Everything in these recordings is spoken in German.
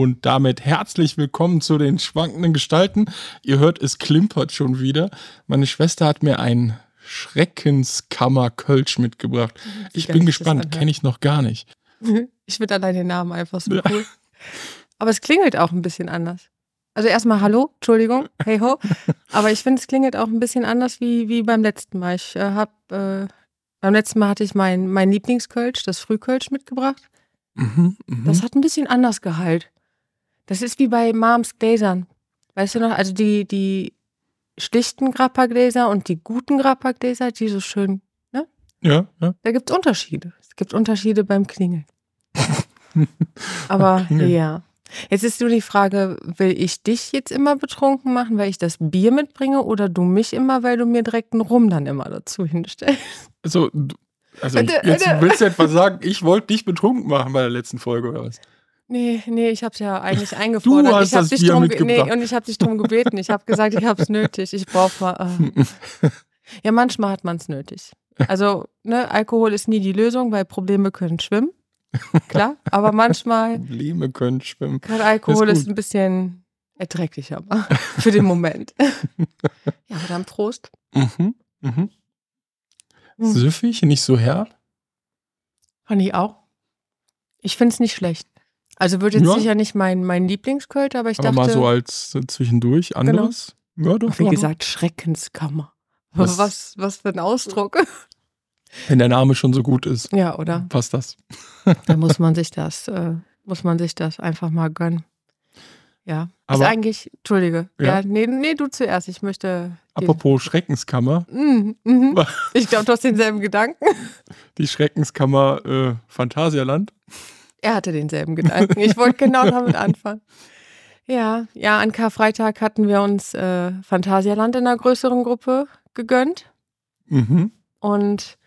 Und damit herzlich willkommen zu den schwankenden Gestalten. Ihr hört, es klimpert schon wieder. Meine Schwester hat mir ein Schreckenskammer Kölsch mitgebracht. Ich bin gespannt, kenne ich noch gar nicht. Ich finde allein den Namen einfach so cool. Aber es klingelt auch ein bisschen anders. Also erstmal Hallo, Entschuldigung, hey ho. Aber ich finde, es klingelt auch ein bisschen anders wie, wie beim letzten Mal. Ich äh, habe äh, beim letzten Mal hatte ich mein, mein Lieblingskölsch, das Frühkölsch, mitgebracht. Mhm, mh. Das hat ein bisschen anders Gehalt. Das ist wie bei Moms Gläsern. Weißt du noch? Also die, die schlichten Grappa-Gläser und die guten Grappa-Gläser, die so schön, ja, ja. da gibt es Unterschiede. Es gibt Unterschiede beim Klingeln. Aber Klingeln. ja. Jetzt ist nur die Frage, will ich dich jetzt immer betrunken machen, weil ich das Bier mitbringe oder du mich immer, weil du mir direkt einen Rum dann immer dazu hinstellst? Also, du- also Warte, jetzt willst du etwa sagen, ich wollte dich betrunken machen bei der letzten Folge oder was? Nee, nee, ich hab's ja eigentlich eingefordert. hast ich das dich Bier drum, ge- mitgebracht. Nee, und ich habe dich drum gebeten. Ich habe gesagt, ich hab's nötig. Ich brauch mal. Äh. Ja, manchmal hat man's nötig. Also, ne, Alkohol ist nie die Lösung, weil Probleme können schwimmen. Klar, aber manchmal Probleme können schwimmen. kann Alkohol Ist ist, ein bisschen erträglicher für den Moment. ja, aber dann Prost. Mhm, mhm. Hm. Süffig, nicht so herb. Ich auch. Ich find's nicht schlecht. Also wird jetzt Ja. sicher nicht mein, mein Lieblingskult, aber ich aber dachte, mal so als äh, zwischendurch anderes. Ja, doch, wie gesagt, Schreckenskammer. Was- Was, was für ein Ausdruck. Wenn der Name schon so gut ist, Ja, oder? passt das. Da muss man sich das, äh, muss man sich das einfach mal gönnen. Ja. Aber- ist eigentlich, Entschuldige. Ja, Ja. nee, nee, du zuerst. Ich möchte. Apropos Schreckenskammer. Mhm, mhm. Ich glaube, du hast denselben Gedanken. Die Schreckenskammer äh, Phantasialand. Er hatte denselben Gedanken. Ich wollte genau damit anfangen. Ja, ja, an Karfreitag hatten wir uns äh, Phantasialand in einer größeren Gruppe gegönnt. Mhm. Und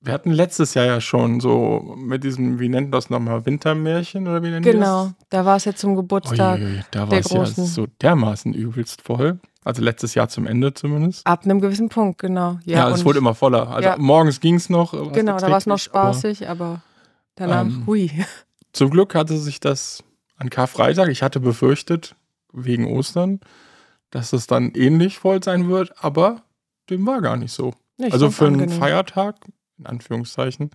Wir hatten letztes Jahr ja schon so mit diesem, wie nennt das nochmal, Wintermärchen oder wie nennen die genau, da war es jetzt zum das? Geburtstag. Uiuiui, da war es ja so dermaßen übelst voll. Also letztes Jahr zum Ende zumindest. Ab einem gewissen Punkt, genau. Ja, Ja, es wurde immer voller. Also Ja. morgens ging es noch. Genau, da war es noch erträglich, aber spaßig, aber danach, Ähm, hui. Zum Glück hatte sich das an Karfreitag, ich hatte befürchtet, wegen Ostern, dass es dann ähnlich voll sein wird, aber dem war gar nicht so. Ich also für einen. Feiertag, in Anführungszeichen,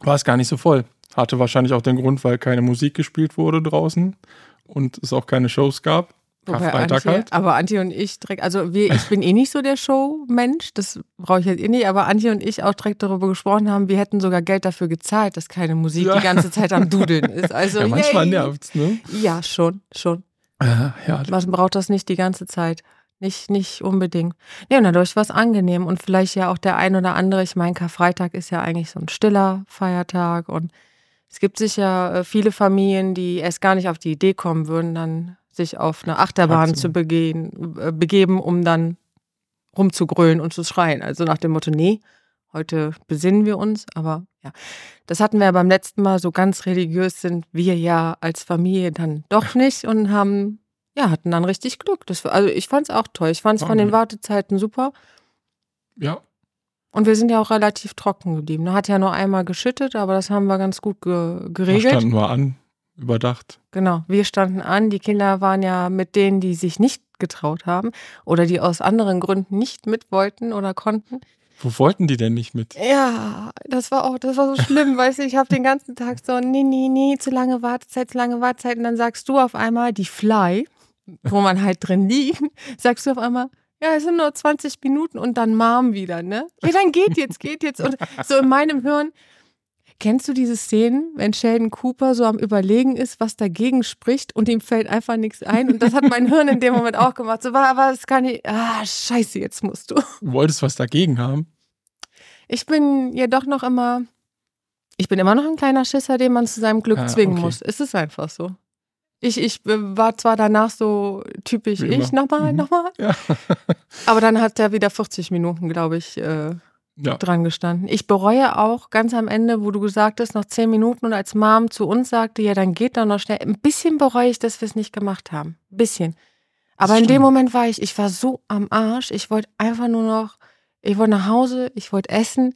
war es gar nicht so voll. Hatte wahrscheinlich auch den Grund, weil keine Musik gespielt wurde draußen und es auch keine Shows gab. Wobei Karfreitag Antje, halt. Aber Antje und ich direkt, also wir, ich bin eh nicht so der Showmensch, das brauche ich jetzt eh nicht, aber Antje und ich auch direkt darüber gesprochen haben, wir hätten sogar Geld dafür gezahlt, dass keine Musik Ja. die ganze Zeit am Dudeln ist. Also ja, manchmal nervt's, ne? Ja, schon, schon. Äh, ja, Man braucht das nicht die ganze Zeit. Nicht, nicht unbedingt. Nee, und dadurch war es angenehm. Und vielleicht ja auch der ein oder andere, ich meine, Karfreitag ist ja eigentlich so ein stiller Feiertag. Und es gibt sicher äh, viele Familien, die erst gar nicht auf die Idee kommen würden, dann sich auf eine Achterbahn zu begehen, äh, begeben, um dann rumzugrölen und zu schreien. Also nach dem Motto, nee, heute besinnen wir uns. Aber ja, das hatten wir ja beim letzten Mal. So ganz religiös sind wir ja als Familie dann doch nicht und haben ja, hatten dann richtig Glück. Das, also ich fand es auch toll. Ich fand es von den. Wartezeiten super. ja, Und wir sind ja auch relativ trocken geblieben. Da hat ja nur einmal geschüttet, aber das haben wir ganz gut ge wir geregelt. standen nur an, überdacht. Genau, wir standen an. Die Kinder waren ja mit denen, die sich nicht getraut haben oder die aus anderen Gründen nicht mit wollten oder konnten. Wo wollten die denn nicht mit? Ja, das war auch, das war so schlimm, weißt du, ich habe den ganzen Tag so, nee, nee, nee, zu lange Wartezeit, zu lange Wartezeit. Und dann sagst du auf einmal, die Fly, wo man halt drin liegt, sagst du auf einmal, ja, es sind nur 20 Minuten und dann Mom wieder, ne? Ja, dann geht jetzt, geht jetzt. Und so in meinem Hirn, kennst du diese Szenen, wenn Sheldon Cooper so am Überlegen ist, was dagegen spricht und ihm fällt einfach nichts ein? Und das hat mein Hirn in dem Moment auch gemacht. So, war, aber das kann ich, ah, scheiße, jetzt musst du. Du wolltest was dagegen haben. Ich bin ja doch noch immer. Ich bin immer noch ein kleiner Schisser, den man zu seinem Glück Ah, zwingen okay. muss. Es ist einfach so. Ich, ich äh, war zwar danach so typisch Wie ich, nochmal, Mhm. nochmal. Ja. Aber dann hat er wieder 40 Minuten, glaube ich, äh, ja. dran gestanden. Ich bereue auch ganz am Ende, wo du gesagt hast, noch 10 Minuten und als Mom zu uns sagte, ja, dann geht doch noch schnell. Ein bisschen bereue ich, dass wir es nicht gemacht haben. Ein bisschen. Aber Das in dem. Moment war ich, ich war so am Arsch. Ich wollte einfach nur noch, ich wollte nach Hause, ich wollte essen.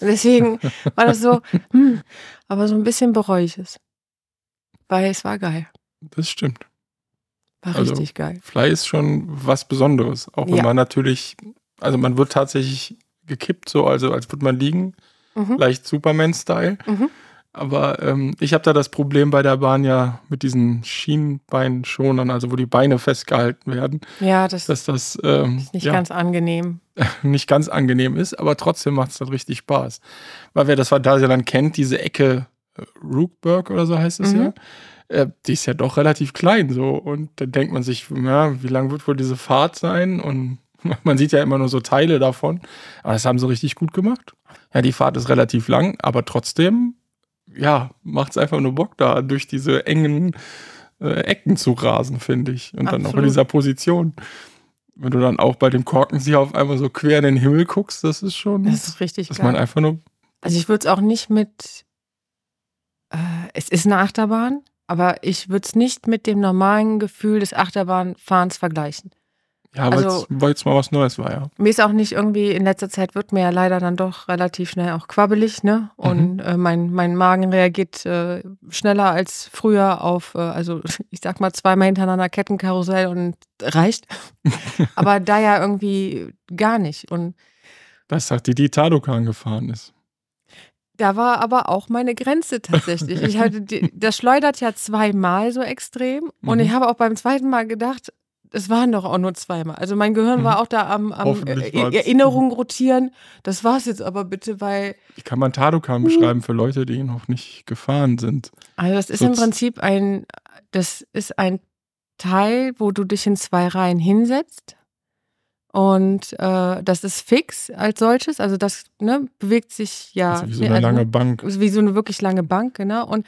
Und deswegen war das so, hm, aber so ein bisschen bereue ich es. Weil es war geil. Das stimmt. War Also, richtig geil. Fly ist schon was Besonderes. Auch wenn Ja. man natürlich, also man wird tatsächlich gekippt, so, also als würde man liegen, Mhm. leicht Superman-Style. Mhm. Aber ähm, ich habe da das Problem bei der Bahn ja mit diesen Schienbeinschonern, also wo die Beine festgehalten werden, Ja, das dass das ähm, ist nicht ja, ganz angenehm. nicht ganz angenehm ist, aber trotzdem macht es dann richtig Spaß. Weil wer das Phantasialand dann kennt, diese Ecke äh, Rookburg oder so heißt es Mhm. ja, äh, die ist ja doch relativ klein so. Und dann denkt man sich, ja, wie lang wird wohl diese Fahrt sein? Und man sieht ja immer nur so Teile davon. Aber das haben sie richtig gut gemacht. Ja, die Fahrt ist relativ lang, aber trotzdem, ja, macht es einfach nur Bock da, durch diese engen äh, Ecken zu rasen, finde ich. Und dann auch in Absolut. dieser Position. Wenn du dann auch bei dem Korkenzieher auf einmal so quer in den Himmel guckst, das ist schon, Das ist richtig dass man geil. einfach nur, Also ich würde es auch nicht mit, äh, es ist eine Achterbahn, aber ich würde es nicht mit dem normalen Gefühl des Achterbahnfahrens vergleichen. Ja, weil Also- es mal was Neues war, ja. Mir ist auch nicht irgendwie, in letzter Zeit wird mir ja leider dann doch relativ schnell auch quabbelig, ne? Und äh, mein, mein Magen reagiert äh, schneller als früher auf, äh, also ich sag mal zweimal hintereinander Kettenkarussell und reicht. Aber da ja irgendwie gar nicht. Und Das sagt die, die Tadokan gefahren ist. Da war aber auch meine Grenze tatsächlich. Ich hatte die, das schleudert ja zweimal so extrem und Mhm. ich habe auch beim zweiten Mal gedacht, es waren doch auch nur zweimal. Also mein Gehirn Mhm. war auch da am, am äh, Erinnerung rotieren. Das war's jetzt aber bitte, weil Wie kann man Tadokan beschreiben für Leute, die noch nicht gefahren sind? also das ist So im Prinzip ein das ist ein Teil, wo du dich in zwei Reihen hinsetzt. Und äh, das ist fix als solches. Also das ne, bewegt sich ja. also wie so ne, eine also, lange Bank, Wie so eine wirklich lange Bank, genau. Und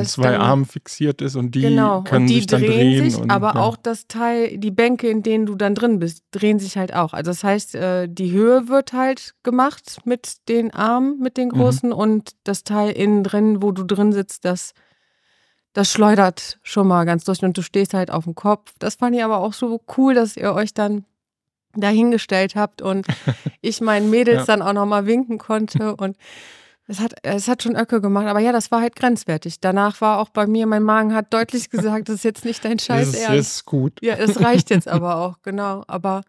an zwei dann- Armen fixiert ist und die genau. können und die sich dann drehen drehen. sich, und, aber ja. auch das Teil, die Bänke, in denen du dann drin bist, drehen sich halt auch. Also das heißt, äh, die Höhe wird halt gemacht mit den Armen, mit den Mhm. großen und das Teil innen drin, wo du drin sitzt, das, das schleudert schon mal ganz durch und du stehst halt auf dem Kopf. Das fand ich aber auch so cool, dass ihr euch dann dahingestellt habt und ich meinen Mädels Ja. dann auch nochmal winken konnte und es hat, es hat schon Öcke gemacht, aber ja, das war halt grenzwertig. Danach war auch bei mir, mein Magen hat deutlich gesagt, das ist jetzt nicht dein Scheiß das ist, Ernst. ist gut. Ja, es reicht jetzt aber auch, genau. Aber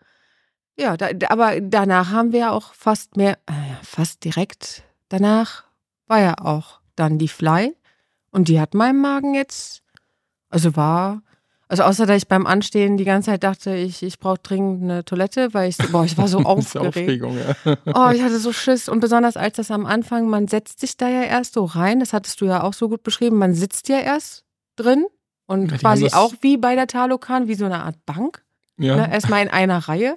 ja, da, aber danach haben wir ja auch fast mehr, äh, fast direkt danach war ja auch dann die Fly und die hat meinem Magen jetzt, also war, also außer dass ich beim Anstehen die ganze Zeit dachte, ich, ich brauche dringend eine Toilette, weil ich, so- boah, ich war so aufgeregt. Aufregung, ja. Oh, ich hatte so Schiss. Und besonders als das am Anfang, man setzt sich da ja erst so rein, das hattest du ja auch so gut beschrieben, man sitzt ja erst drin und Ja, quasi auch wie bei der Talokan, wie so eine Art Bank. ja. Ne? Erstmal in einer Reihe.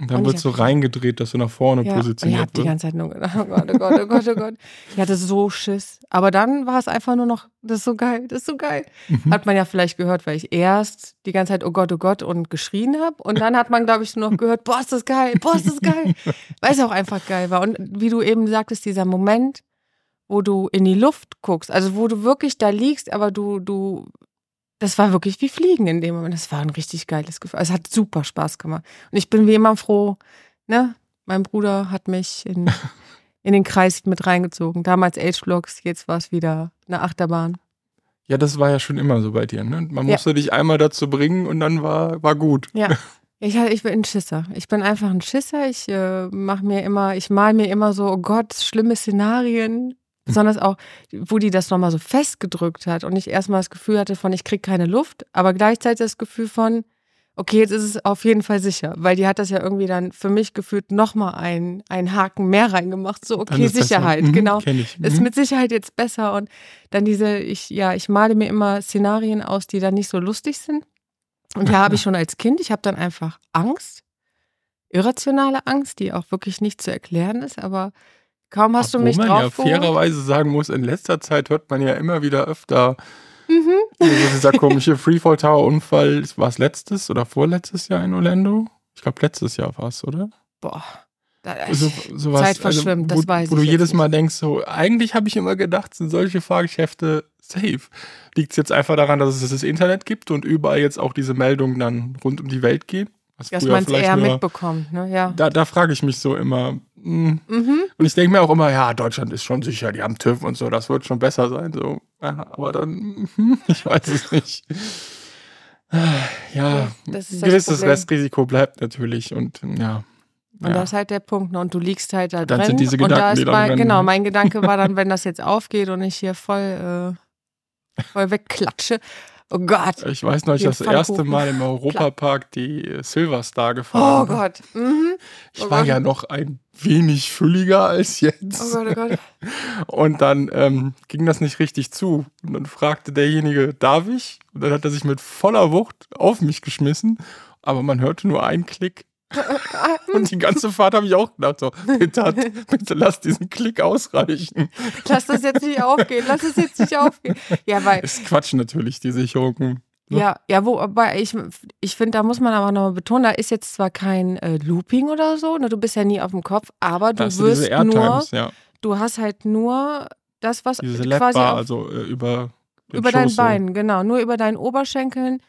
Und dann wird ich so reingedreht, dass du nach vorne Ja, und ich positioniert habe die ganze Zeit nur gedacht, oh Gott, oh Gott, oh Gott, oh Gott, oh Gott. Ich hatte so Schiss. Aber dann war es einfach nur noch, das ist so geil, das ist so geil. Mhm. Hat man ja vielleicht gehört, weil ich erst die ganze Zeit, oh Gott, oh Gott und geschrien habe. Und dann hat man, glaube ich, nur noch gehört, boah, ist das geil, boah, ist das geil. Weil es auch einfach geil war. Und wie du eben sagtest, dieser Moment, wo du in die Luft guckst, also wo du wirklich da liegst, aber du, du, das war wirklich wie Fliegen in dem Moment. Das war ein richtig geiles Gefühl. Es hat super Spaß gemacht. Und ich bin wie immer froh, ne? Mein Bruder hat mich in, in den Kreis mit reingezogen. Damals Age-Vlogs, jetzt war es wieder eine Achterbahn. Ja, das war ja schon immer so bei dir. Ne? Man Ja. musste dich einmal dazu bringen und dann war, war gut. Ja. Ich, ich bin ein Schisser. Ich bin einfach ein Schisser. Ich äh, mache mir immer, ich mal mir immer so, oh Gott, schlimme Szenarien. Besonders auch, wo die das nochmal so festgedrückt hat und ich erstmal das Gefühl hatte von, ich krieg keine Luft, aber gleichzeitig das Gefühl von, okay, jetzt ist es auf jeden Fall sicher, weil die hat das ja irgendwie dann für mich gefühlt nochmal einen, einen Haken mehr reingemacht. So, okay, Sicherheit, mhm, genau. Ich. Ist Mhm. mit Sicherheit jetzt besser und dann diese, ich, ja, ich male mir immer Szenarien aus, die dann nicht so lustig sind. Und ja, habe ich schon als Kind, ich habe dann einfach Angst, irrationale Angst, die auch wirklich nicht zu erklären ist, aber kaum hast du Obwohl mich man ja drauf fairerweise sagen muss, in letzter Zeit hört man ja immer wieder öfter Mhm. also dieser komische Freefall Tower Unfall. War es letztes oder vorletztes Jahr in Orlando? Ich glaube, letztes Jahr war es, oder? Boah. Da, So, sowas, Zeit verschwimmt, also, wo, das weiß Wo ich du jetzt jedes. Mal denkst, so, eigentlich habe ich immer gedacht, sind solche Fahrgeschäfte safe. Liegt es jetzt einfach daran, dass es das Internet gibt und überall jetzt auch diese Meldungen dann rund um die Welt gehen? Dass man es eher nur- mitbekommt, ne? Ja. Da, da frage ich mich so immer. hm. Mhm. Und ich denke mir auch immer, ja, Deutschland ist schon sicher, die haben TÜV und so, das wird schon besser sein. So. Aber dann, hm, ich weiß es nicht. Ja, gewisses. Restrisiko bleibt natürlich und ja. Und ja. das ist halt der Punkt. Ne? Und du liegst halt da Dann drin. sind diese und da Gedanken, ist mein, genau, mein Gedanke war dann, wenn das jetzt aufgeht und ich hier voll, äh, voll wegklatsche. Oh Gott. Ich weiß noch, ich das erste. Mal im Europapark die äh, Silverstar gefahren. Oh Gott. Mhm. Ich oh war Gott. ja noch ein wenig fülliger als jetzt. Oh Gott, oh Gott. Und dann ähm, ging das nicht richtig zu. Und dann fragte derjenige, darf ich? Und dann hat er sich mit voller Wucht auf mich geschmissen. Aber man hörte nur einen Klick. Und die ganze Fahrt habe ich auch gedacht, so, bitte, hat, bitte lass diesen Klick ausreichen. Lass das jetzt nicht aufgehen. Lass es jetzt nicht aufgehen. Ja, weil Ist Quatsch natürlich, die Sicherungen. Ne? Ja, ja, wo, aber ich, ich finde, da muss man aber nochmal betonen, da ist jetzt zwar kein äh, Looping oder so, ne, du bist ja nie auf dem Kopf, aber du Da hast du wirst nur, ja. du hast halt nur das, was Diese quasi auf, also äh, über über Schoß so. Beinen, genau, nur über deinen Oberschenkeln.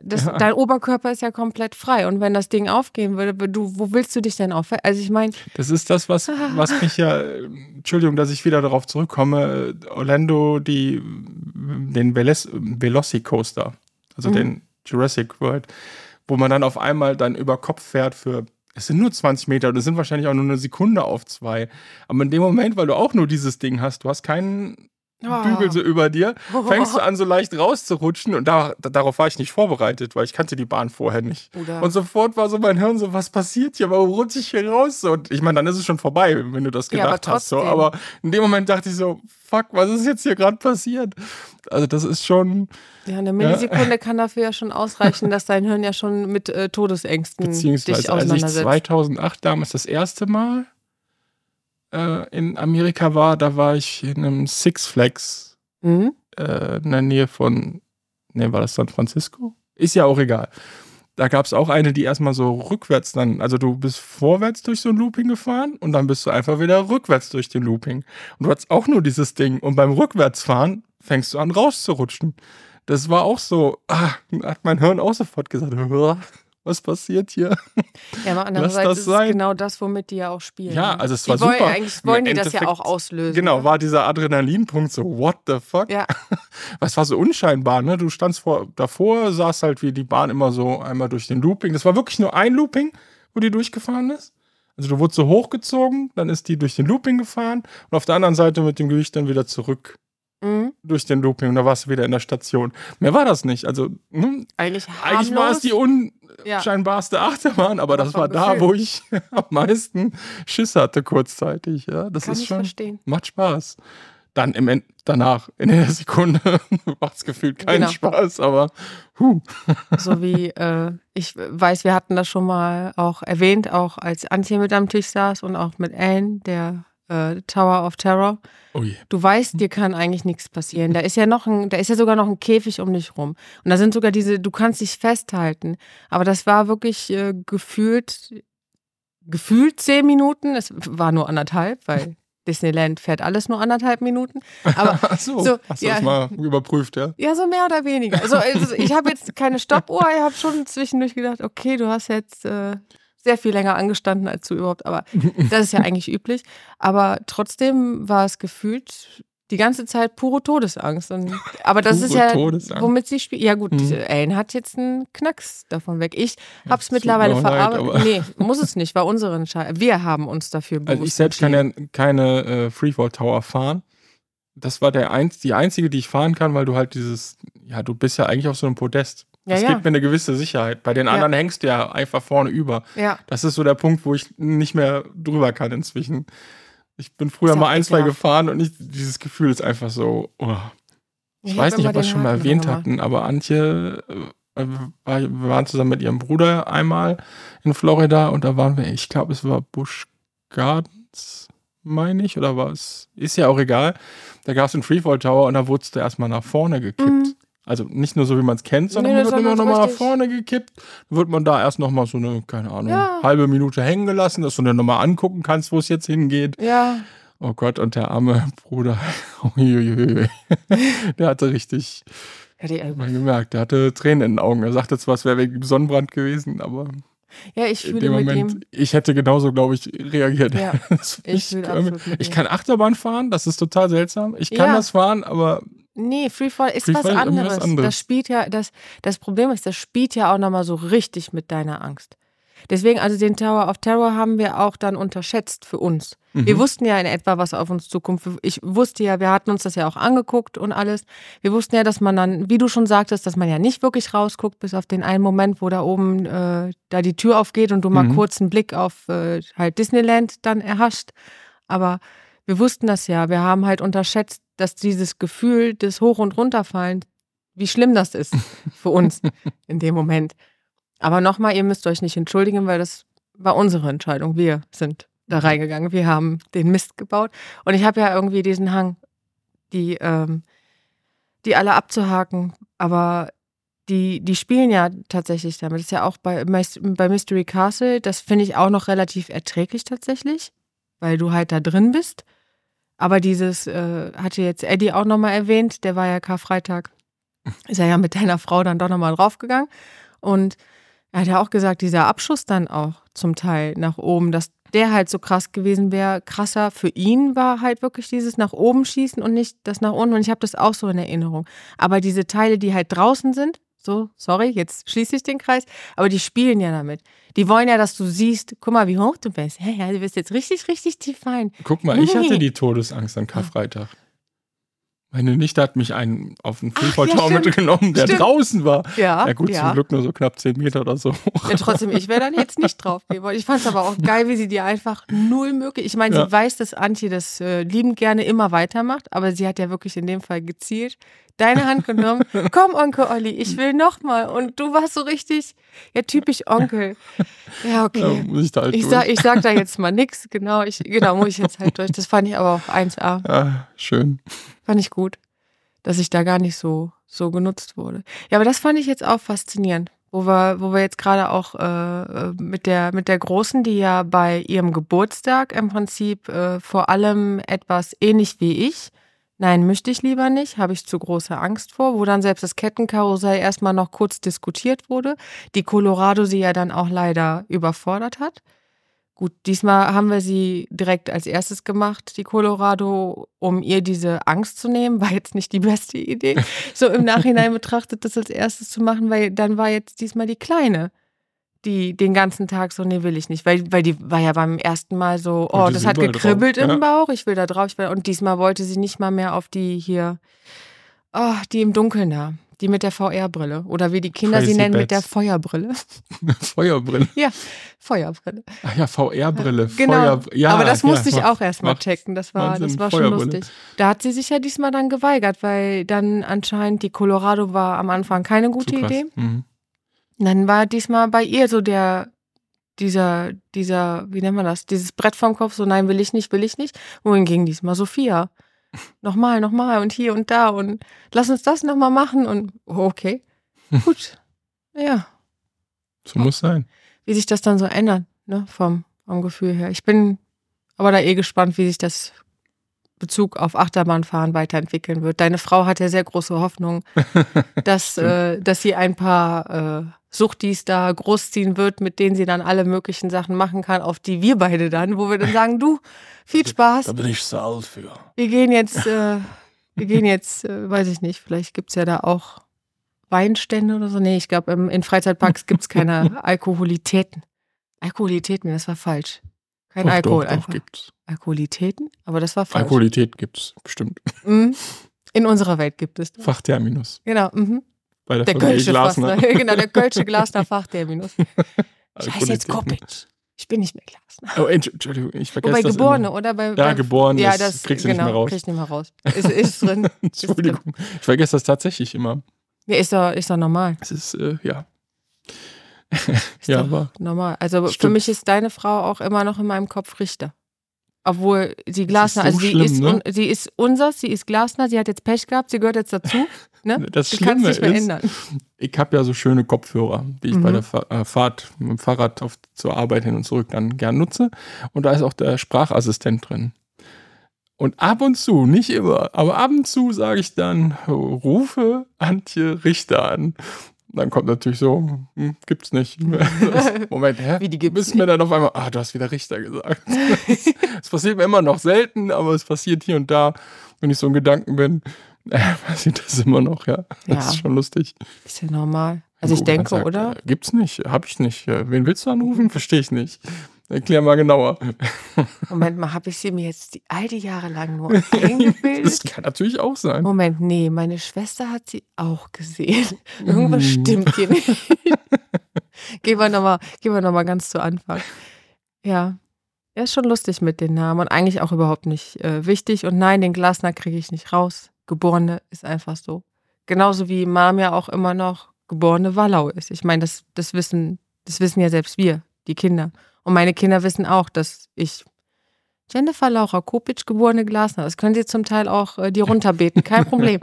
Das, Ja. Dein Oberkörper ist ja komplett frei und wenn das Ding aufgehen würde, du, wo willst du dich denn auf? Also ich meine, Das ist das, was, was mich ja, Entschuldigung, dass ich wieder darauf zurückkomme, äh, Orlando, die, den Veles Velocicoaster, also Mhm. den Jurassic World, wo man dann auf einmal dann über Kopf fährt für, es sind nur 20 Meter, das sind wahrscheinlich auch nur eine Sekunde auf zwei. Aber in dem Moment, weil du auch nur dieses Ding hast, du hast keinen Bügel so über dir, fängst du an, so leicht rauszurutschen und da, da, darauf war ich nicht vorbereitet, weil ich kannte die Bahn vorher nicht. Bruder. Und sofort war so mein Hirn so, was passiert hier? Warum rutsche ich hier raus? Und ich meine, dann ist es schon vorbei, wenn du das Ja, gedacht hast. So. Aber in dem Moment dachte ich so, fuck, was ist jetzt hier gerade passiert? Also das ist schon, ja, eine Millisekunde kann dafür ja schon ausreichen, dass dein Hirn ja schon mit äh, Todesängsten dich beziehungsweise als ich auseinandersetzt. 2008 damals das erste Mal äh, in Amerika war, da war ich in einem Six Flags Mhm. äh, in der Nähe von, ne, war das San Francisco? Ist ja auch egal. Da gab es auch eine, die erstmal so rückwärts dann, also du bist vorwärts durch so ein Looping gefahren und dann bist du einfach wieder rückwärts durch den Looping. Und du hattest auch nur dieses Ding. Und beim Rückwärtsfahren fängst du an rauszurutschen. Das war auch so, ah, hat mein Hirn auch sofort gesagt, "Hör, was passiert hier? Ja, aber andererseits das ist sein. genau das, womit die ja auch spielen. Ja, ne? also es die war wollen, super. Eigentlich Im wollen die das ja auch auslösen. Genau, ne? war dieser Adrenalinpunkt so, what the fuck? Ja, Was war so unscheinbar, ne? Du standst vor, davor, saß halt wie die Bahn immer so einmal durch den Looping. Das war wirklich nur ein Looping, wo die durchgefahren ist. Also du wurdest so hochgezogen, dann ist die durch den Looping gefahren und auf der anderen Seite mit dem Gewicht dann wieder zurück mhm. durch den Looping und da warst du wieder in der Station. Mehr war das nicht. Also hm, eigentlich eigentlich war es die Ja. unscheinbarste Achterbahn, aber Aber das vom war da, wo ich am meisten Schiss hatte kurzzeitig. Ja, das Kann ist schon verstehen. macht Spaß. Dann im End, danach, in der Sekunde, macht es gefühlt keinen Genau. Spaß, aber huh. So wie, äh, ich weiß, wir hatten das schon mal auch erwähnt, auch als Antje mit am Tisch saß und auch mit Anne, der äh, Tower of Terror. Ui. Du weißt, dir kann eigentlich nichts passieren. Da ist ja noch ein, da ist ja sogar noch ein Käfig um dich rum. Und da sind sogar diese, du kannst dich festhalten. Aber das war wirklich äh, gefühlt, gefühlt zehn Minuten. Es war nur anderthalb, weil Disneyland fährt alles nur anderthalb Minuten. Aber Ach so, so, hast du ja. das mal überprüft, ja? ja, so mehr oder weniger. Also, also ich habe jetzt keine Stoppuhr, ich habe schon zwischendurch gedacht, okay, du hast jetzt äh, sehr viel länger angestanden als du überhaupt, aber das ist ja eigentlich üblich. Aber trotzdem war es gefühlt die ganze Zeit pure Todesangst. Und, aber das ist Pure ja, Todesangst. womit sie spielt. Ja gut, Mhm. Ellen hat jetzt einen Knacks davon weg. Ich habe es mittlerweile verarbeitet. nee, muss es nicht, war unsere Entscheidung. Wir haben uns dafür bewusst Also ich selbst kann ja keine äh, Freefall Tower fahren. Das war der einz die einzige, die ich fahren kann, weil du halt dieses, ja, du bist ja eigentlich auf so einem Podest. Ja, Das ja. gibt mir eine gewisse Sicherheit. Bei den Ja. anderen hängst du ja einfach vorne über. Ja, Das ist so der Punkt, wo ich nicht mehr drüber kann inzwischen. Ich bin früher mal ein, zwei gefahren und ich, dieses Gefühl ist einfach so, oh. Ich, hab weiß nicht, ob wir es den schon mal erwähnt hatten, aber Antje, äh, war, wir waren zusammen mit ihrem Bruder einmal in Florida und da waren wir, ich glaube, es war Busch Gardens, meine ich, oder war es, ist ja auch egal. Da gab es einen Freefall Tower und da wurdest du erstmal nach vorne gekippt. Mhm. Also nicht nur so, wie man es kennt, sondern Nee, wird immer nochmal nach vorne gekippt. Dann wird man da erst nochmal so eine, keine Ahnung, Ja. halbe Minute hängen gelassen, dass du dann nochmal angucken kannst, wo es jetzt hingeht. ja. Oh Gott, und der arme Bruder, der hatte richtig, ja die, mal gemerkt, der hatte Tränen in den Augen. Er sagte zwar, es wäre wegen dem Sonnenbrand gewesen, aber Ja, ich fühle mit Moment, ihm. Ich hätte genauso, glaube ich, reagiert. Ja, ich, ich, ich kann Achterbahn fahren, das ist total seltsam. Ich kann ja. das fahren, aber Nee, Freefall ist Freefall was, anderes. anderes. Das spielt ja, das, das Problem ist, das spielt ja auch nochmal so richtig mit deiner Angst. Deswegen, also den Tower of Terror haben wir auch dann unterschätzt für uns. Mhm. Wir wussten ja in etwa, was auf uns zukommt. Ich wusste ja, wir hatten uns das ja auch angeguckt und alles. Wir wussten ja, dass man dann, wie du schon sagtest, dass man ja nicht wirklich rausguckt, bis auf den einen Moment, wo da oben äh, da die Tür aufgeht und du mal mhm. kurz einen Blick auf äh, halt Disneyland dann erhascht. Aber wir wussten das ja. Wir haben halt unterschätzt, dass dieses Gefühl des Hoch- und Runterfallen, wie schlimm das ist für uns in dem Moment. Aber nochmal, ihr müsst euch nicht entschuldigen, weil das war unsere Entscheidung. Wir sind da mhm. reingegangen. Wir haben den Mist gebaut. Und ich habe ja irgendwie diesen Hang, die, ähm, die alle abzuhaken. Aber die, die spielen ja tatsächlich damit. Das ist ja auch bei, bei Mystery Castle, das finde ich auch noch relativ erträglich tatsächlich, weil du halt da drin bist. Aber dieses, äh, hatte jetzt Eddie auch nochmal erwähnt, der war ja Karfreitag, ist er ja mit deiner Frau dann doch nochmal draufgegangen. Und er hat ja auch gesagt, dieser Abschuss dann auch zum Teil nach oben, dass der halt so krass gewesen wäre. Krasser für ihn war halt wirklich dieses nach oben schießen und nicht das nach unten. Und ich habe das auch so in Erinnerung. Aber diese Teile, die halt draußen sind, so, sorry, jetzt schließe ich den Kreis, aber die spielen ja damit. Die wollen ja, dass du siehst, guck mal, wie hoch du bist. Hey, ja, du bist jetzt richtig, richtig tief fein. Guck mal, ich hatte die Todesangst an Karfreitag. Meine Nichte hat mich einen auf den Fußballtor ja, mitgenommen, der stimmt. draußen war. Ja, ja gut, ja. zum Glück nur so knapp 10 Meter oder so. Ja, trotzdem, ich wäre dann jetzt nicht drauf gehen Ich fand es aber auch geil, wie sie dir einfach null möglich. Ich meine, ja. sie weiß, dass Antje das äh, liebend gerne immer weitermacht, aber sie hat ja wirklich in dem Fall gezielt deine Hand genommen. Komm, Onkel Olli, ich will nochmal. Und du warst so richtig, ja, typisch Onkel. Ja, okay. Ja, ich, da halt ich, sag, ich sag da jetzt mal nichts. Genau, ich, genau, muss ich jetzt halt durch. Das fand ich aber auch 1A. Ja, schön. Fand ich gut, dass ich da gar nicht so, so genutzt wurde. Ja, aber das fand ich jetzt auch faszinierend. Wo wir, wo wir jetzt gerade auch äh, mit, der, mit der Großen, die ja bei ihrem Geburtstag im Prinzip äh, vor allem etwas ähnlich wie ich Nein, möchte ich lieber nicht, habe ich zu große Angst vor, wo dann selbst das Kettenkarussell erstmal noch kurz diskutiert wurde, die Colorado sie ja dann auch leider überfordert hat. Gut, diesmal haben wir sie direkt als erstes gemacht, die Colorado, um ihr diese Angst zu nehmen. War jetzt nicht die beste Idee, so im Nachhinein betrachtet, das als erstes zu machen, weil dann war jetzt diesmal die Kleine die den ganzen Tag so, nee, will ich nicht. Weil, weil die war ja beim ersten Mal so, oh, das hat gekribbelt drauf. im Bauch, ich will da drauf. Ich will, und diesmal wollte sie nicht mal mehr auf die hier, oh, die im Dunkeln da. Die mit der VR-Brille. Oder wie die Kinder Crazy sie nennen, Bats. mit der Feuerbrille. Feuerbrille? Ja, Feuerbrille. Ach ja, VR-Brille. Genau. Feuer, ja, Aber das musste ja, ich auch erstmal checken. Das war, das war schon lustig. Da hat sie sich ja diesmal dann geweigert, weil dann anscheinend die Colorado war am Anfang keine gute Idee. Mhm. Dann war diesmal bei ihr so der, dieser, dieser, wie nennt man das, dieses Brett vom Kopf, so nein, will ich nicht, will ich nicht. Wohin ging diesmal Sophia? Nochmal, nochmal und hier und da und lass uns das nochmal machen und oh, okay, gut, ja. So muss sein. Wie sich das dann so ändert, ne, vom, vom Gefühl her. Ich bin aber da eh gespannt, wie sich das Bezug auf Achterbahnfahren weiterentwickeln wird. Deine Frau hat ja sehr große Hoffnung, dass, äh, dass sie ein paar äh, Suchtis da großziehen wird, mit denen sie dann alle möglichen Sachen machen kann, auf die wir beide dann, wo wir dann sagen, du, viel Spaß. Da bin ich zu alt für. Wir gehen jetzt, äh, wir gehen jetzt, äh, weiß ich nicht, vielleicht gibt es ja da auch Weinstände oder so. Nee, ich glaube, in Freizeitparks gibt es keine Alkoholitäten. Alkoholitäten, das war falsch. Kein doch, Alkohol doch, einfach. Doch, gibt's. Alkoholitäten? Aber das war falsch. Alkoholität gibt es, bestimmt. Mhm. In unserer Welt gibt es. Das. Fachterminus. Genau. Mhm. Bei der, der Kölsche Glasner. genau, der Kölsche Glasner Fachterminus. Ich heiße jetzt Kopic. Ich bin nicht mehr Glasner. Oh, Entschuldigung, ich vergesse Wobei das Geborene, immer. oder? Bei, ja, bei, geboren, ja, das, kriegst du genau, nicht mehr raus. Krieg ich nicht mehr raus. Ist, ist drin. Entschuldigung, ist drin. ich vergesse das tatsächlich immer. Ja, ist doch, ist doch normal. Es ist, äh, ja. Ja, aber normal. Also stimmt. für mich ist deine Frau auch immer noch in meinem Kopf Richter. Obwohl sie Glasner, so also sie, schlimm, ist, ne? sie ist unser, sie ist Glasner, sie hat jetzt Pech gehabt, sie gehört jetzt dazu. Ne? Das sie Schlimme nicht mehr ist, ändern. ich habe ja so schöne Kopfhörer, die ich mhm. bei der äh, Fahrt mit dem Fahrrad auf, zur Arbeit hin und zurück dann gern nutze. Und da ist auch der Sprachassistent drin. Und ab und zu, nicht immer, aber ab und zu sage ich dann, rufe Antje Richter an. Dann kommt natürlich so, hm, gibt's nicht. Moment, hä? Wie die gibt's Bis mir dann auf einmal, ah, du hast wieder Richter gesagt. Es passiert mir immer noch selten, aber es passiert hier und da, wenn ich so in Gedanken bin, äh, passiert das immer noch, ja. Das Ja. ist schon lustig. Ist ja normal. Also ich man denke, sagt, oder? äh, Gibt's nicht, hab ich nicht. Äh, Wen willst du anrufen? Verstehe ich nicht. Erklär mal genauer. Moment mal, habe ich sie mir jetzt die all die Jahre lang nur eingebildet? Das kann natürlich auch sein. Moment, nee, meine Schwester hat sie auch gesehen. Irgendwas Mm. stimmt hier nicht. gehen wir nochmal noch mal ganz zu Anfang. Ja. Ja, ist schon lustig mit den Namen und eigentlich auch überhaupt nicht äh, wichtig. Und nein, den Glasner kriege ich nicht raus. Geborene ist einfach so. Genauso wie Mom ja auch immer noch geborene Wallau ist. Ich meine, das, das, wissen, das wissen ja selbst wir, die Kinder. Und meine Kinder wissen auch, dass ich Jennifer Laura Kopic, geborene Glasner, das können sie zum Teil auch äh, die runterbeten, kein Problem.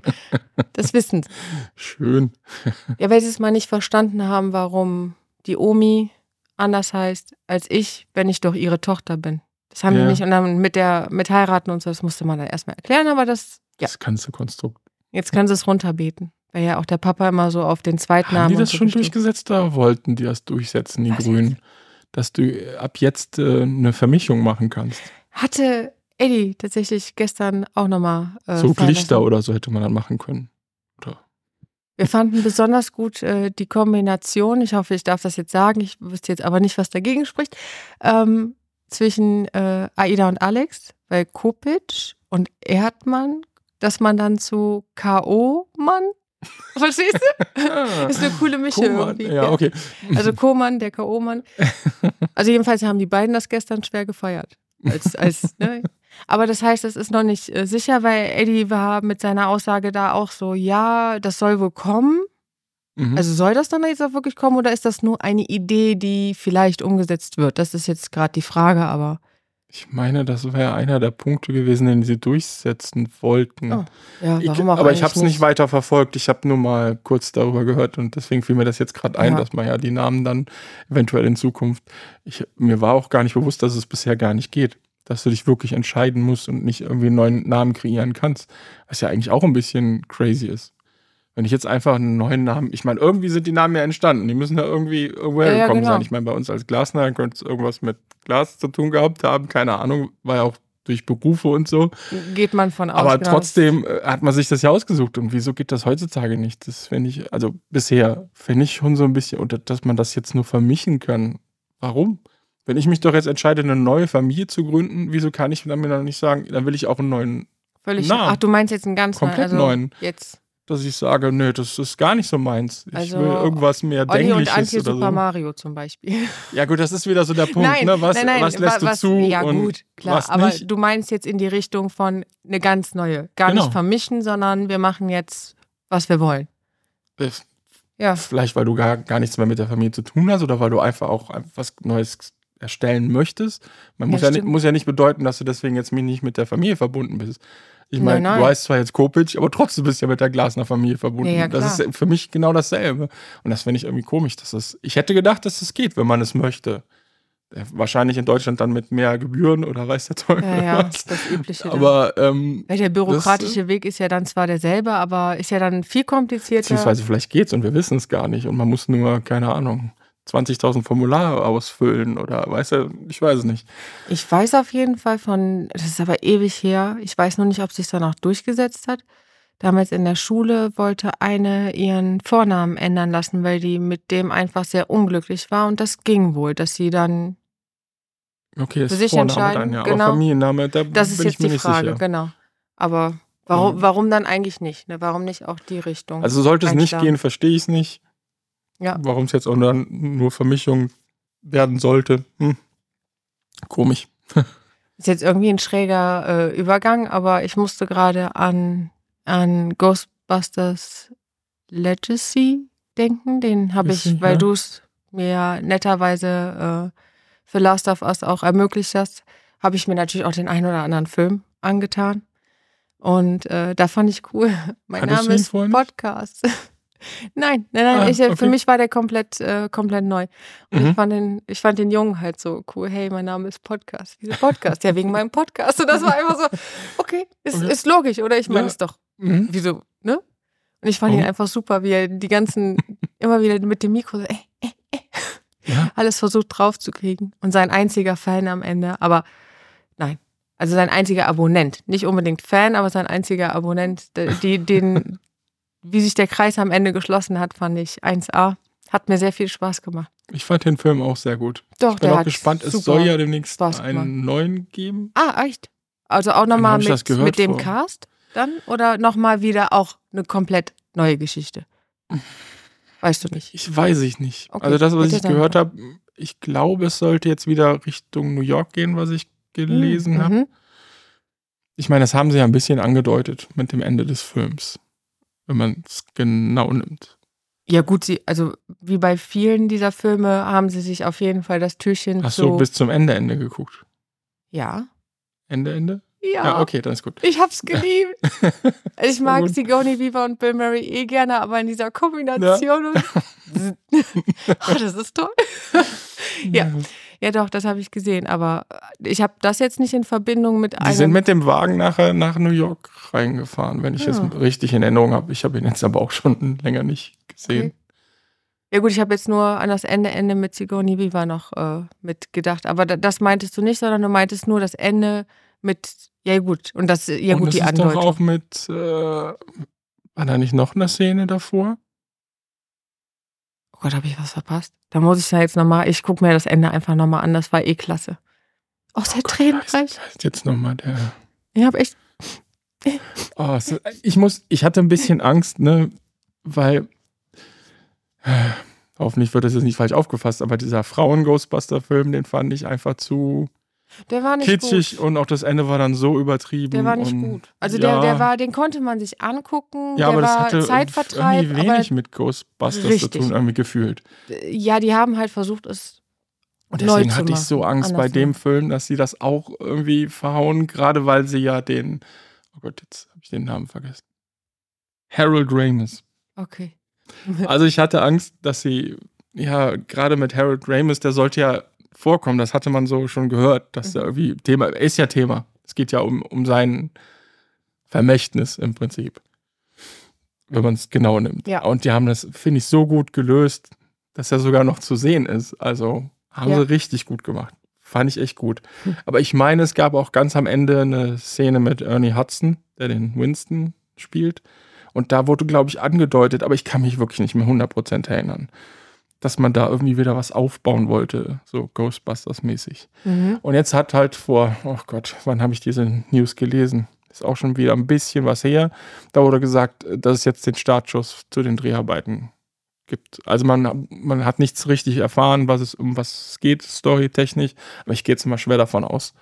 Das wissen sie. Schön. Ja, weil sie es mal nicht verstanden haben, warum die Omi anders heißt als ich, wenn ich doch ihre Tochter bin. Das haben Ja. die nicht. Und dann mit der, mit heiraten und so, das musste man dann erstmal erklären, aber das, ja, Das du Konstrukt. jetzt können sie es runterbeten. Weil ja auch der Papa immer so auf den Zweitnamen. Haben die das so schon durchgesetzt da wollten die das durchsetzen, die ich Grünen? Dass du äh, ab jetzt äh, eine Vermischung machen kannst. Hatte Eddie tatsächlich gestern auch nochmal. Äh, so Lichter oder so hätte man dann machen können. Wir fanden besonders gut äh, die Kombination, ich hoffe, ich darf das jetzt sagen, ich wüsste jetzt aber nicht, was dagegen spricht, ähm, zwischen äh, Aida und Alex, weil Kopic und Erdmann, dass man dann zu K.O.-Mann, verstehst du? Ah, ist eine coole Mische Koman. irgendwie. Ja, okay. Also Koman, der K.O.-Mann. Also jedenfalls haben die beiden das gestern schwer gefeiert. Als, als, ne? Aber das heißt, es ist noch nicht äh, sicher, weil Eddie war mit seiner Aussage da auch so, ja, das soll wohl kommen. Mhm. Also soll das dann jetzt auch wirklich kommen oder ist das nur eine Idee, die vielleicht umgesetzt wird? Das ist jetzt gerade die Frage, aber ich meine, das wäre einer der Punkte gewesen, den sie durchsetzen wollten. Oh, ja, ich, warum auch aber ich habe es nicht weiter verfolgt. Ich habe nur mal kurz darüber gehört und deswegen fiel mir das jetzt gerade ein, Ja. dass man ja die Namen dann eventuell in Zukunft. Ich, mir war auch gar nicht bewusst, dass es bisher gar nicht geht. Dass du dich wirklich entscheiden musst und nicht irgendwie einen neuen Namen kreieren kannst. Was ja eigentlich auch ein bisschen crazy ist. Wenn ich jetzt einfach einen neuen Namen, ich meine, irgendwie sind die Namen ja entstanden. Die müssen ja irgendwie irgendwoher Ja, ja, gekommen genau. sein. Ich meine, bei uns als Glasner könnte es irgendwas mit Glas zu tun gehabt haben. Keine Ahnung, war ja auch durch Berufe und so. geht man von aus. Aber genau. trotzdem äh, hat man sich das ja ausgesucht. Und wieso geht das heutzutage nicht? Das finde ich, also bisher finde ich schon so ein bisschen, und dass man das jetzt nur vermischen kann. Warum? Wenn ich mich doch jetzt entscheide, eine neue Familie zu gründen, wieso kann ich dann mir dann nicht sagen, dann will ich auch einen neuen, Völlig. Namen. Ach, du meinst jetzt einen ganz Komplett also neuen. Jetzt. Dass ich sage, nö, das ist gar nicht so meins. Ich Also, will irgendwas mehr Olli und Dängliches Antje oder Super so. Mario zum Beispiel. Ja gut, das ist wieder so der Punkt, nein, ne? Was, nein, nein, was lässt wa- du zu Ja, und gut, klar. was aber du meinst jetzt in die Richtung von eine ganz neue. Gar Genau. nicht vermischen, sondern wir machen jetzt, was wir wollen. Äh, Ja. Vielleicht, weil du gar, gar nichts mehr mit der Familie zu tun hast oder weil du einfach auch was Neues erstellen möchtest. Man Ja, muss, ja, nicht, muss ja nicht bedeuten, dass du deswegen jetzt nicht mit der Familie verbunden bist. Ich meine, du heißt zwar jetzt Kopic, aber trotzdem bist du ja mit der Glasner Familie verbunden. Ja, ja, das ist für mich genau dasselbe. Und das finde ich irgendwie komisch. Dass das, ich hätte gedacht, dass es geht, wenn man es möchte. Äh, Wahrscheinlich in Deutschland dann mit mehr Gebühren oder weiß der Teufel Ja, ja, was. das Übliche. Aber ähm, der bürokratische Weg ist ja dann zwar derselbe, aber ist ja dann viel komplizierter. beziehungsweise vielleicht geht's und wir wissen es gar nicht. Und man muss nur, keine Ahnung, 20.000 Formulare ausfüllen oder weißt du, ich weiß es nicht. Ich weiß auf jeden Fall von, das ist aber ewig her, ich weiß noch nicht, ob sich dann auch durchgesetzt hat. Damals in der Schule wollte eine ihren Vornamen ändern lassen, weil die mit dem einfach sehr unglücklich war und das ging wohl, dass sie dann, Okay, Für sich Vorname entscheiden, dann, ja. genau. Aber Familienname, da das ist jetzt die Frage, sicher. genau. Aber warum, Mhm. warum dann eigentlich nicht? Ne? Warum nicht auch die Richtung? Also sollte es nicht gehen, verstehe ich es nicht. Ja. Warum es jetzt auch dann nur Vermischung werden sollte. Hm. Komisch. Ist jetzt irgendwie ein schräger äh, Übergang, aber ich musste gerade an, an Ghostbusters Legacy denken. Den habe ich, Legacy, weil ja. du es mir netterweise äh, für Last of Us auch ermöglicht hast, habe ich mir natürlich auch den einen oder anderen Film angetan. Und äh, da fand ich cool. Mein du Name ist? Podcast. nein, nein, nein. Ah, ich, äh, Für okay. mich war der komplett, äh, komplett neu. Und Mhm. ich, fand den, ich fand den Jungen halt so cool. Hey, mein Name ist Podcast. Wieso Podcast? ja, wegen meinem Podcast. Und das war einfach so, okay, ist, Okay. ist logisch, oder? Ich meine, Ja. ist doch, Mhm. wieso, ne? Und ich fand ihn Warum? einfach super, wie er die ganzen immer wieder mit dem Mikro so, äh, äh, äh, Ja. alles versucht draufzukriegen. Und sein einziger Fan am Ende, aber nein. Also sein einziger Abonnent. Nicht unbedingt Fan, aber sein einziger Abonnent. Die, den, wie sich der Kreis am Ende geschlossen hat, fand ich 1A. Hat mir sehr viel Spaß gemacht. Ich fand den Film auch sehr gut. Doch, Ich bin auch gespannt. Es soll ja demnächst Spaß gemacht. einen neuen geben. Ah, echt? Also auch nochmal mit, mit dem vor- Cast dann? Oder nochmal wieder auch eine komplett neue Geschichte? Weißt du nicht. Ich weiß ich nicht. Okay, also das, was ich gehört habe, ich glaube, es sollte jetzt wieder Richtung New York gehen, was ich gelesen Mhm. habe. Ich meine, das haben sie ja ein bisschen angedeutet mit dem Ende des Films. Wenn man es genau nimmt. Ja, gut, sie, also wie bei vielen dieser Filme haben sie sich auf jeden Fall das Türchen Hast so. du bis zum Ende, Ende geguckt? ja. Ende, Ende? Ja. Ja, okay, dann ist gut. Ich hab's geliebt. ich mag gut. Sigourney Weaver und Bill Murray eh gerne, aber in dieser Kombination. Und oh, das ist toll. Ja. Ja, doch, das habe ich gesehen. Aber ich habe das jetzt nicht in Verbindung mit Die einem. sind mit dem Wagen nachher nach New York reingefahren, wenn ich Ja. es richtig in Erinnerung habe. Ich habe ihn jetzt aber auch schon länger nicht gesehen. Okay. Ja gut, ich habe jetzt nur an das Ende Ende mit Sigourney Weaver noch äh, mitgedacht. Aber da, das meintest du nicht, sondern du meintest nur das Ende mit, ja gut, und das, ja Und gut, das die ist doch Andeutung. auch mit, äh, war da nicht noch eine Szene davor? Oh Gott, habe ich was verpasst? Da muss ich ja jetzt nochmal, ich gucke mir das Ende einfach nochmal an, das war eh klasse. Oh, sehr Wer ist, tränenreich. wer ist jetzt nochmal der? Ich habe echt, Oh, ich muss, ich hatte ein bisschen Angst, ne, weil äh, hoffentlich wird das jetzt nicht falsch aufgefasst, aber dieser Frauen-Ghostbuster-Film, den fand ich einfach zu der war nicht kitschig gut. und auch das Ende war dann so übertrieben. Der war nicht gut. Also ja, der, der war, den konnte man sich angucken. ja, der aber das hatte Zeitvertreib. irgendwie wenig mit Ghostbusters Richtig. zu tun, irgendwie gefühlt. ja, die haben halt versucht, es Und deswegen hatte ich so Angst bei dem. Film, dass sie das auch irgendwie verhauen, gerade weil sie ja den, oh Gott, jetzt habe ich den Namen vergessen. Harold Ramis. Okay. Also ich hatte Angst, dass sie, ja, gerade mit Harold Ramis, der sollte ja vorkommen, das hatte man so schon gehört, dass er irgendwie Thema, ist ja Thema. Es geht ja um, um sein Vermächtnis im Prinzip. Wenn man es genau nimmt. Ja. Und die haben das, finde ich, so gut gelöst, dass er sogar noch zu sehen ist. Also haben Ja. sie richtig gut gemacht. Fand ich echt gut. Aber ich meine, es gab auch ganz am Ende eine Szene mit Ernie Hudson, der den Winston spielt. Und da wurde, glaube ich, angedeutet, aber ich kann mich wirklich nicht mehr 100% erinnern, dass man da irgendwie wieder was aufbauen wollte, so Ghostbusters-mäßig. Mhm. Und jetzt hat halt vor, oh Gott, wann habe ich diese News gelesen? Ist auch schon wieder ein bisschen was her. Da wurde gesagt, dass es jetzt den Startschuss zu den Dreharbeiten gibt. Also man, man hat nichts richtig erfahren, was es, um was es geht, storytechnisch. Aber ich gehe jetzt mal schwer davon aus,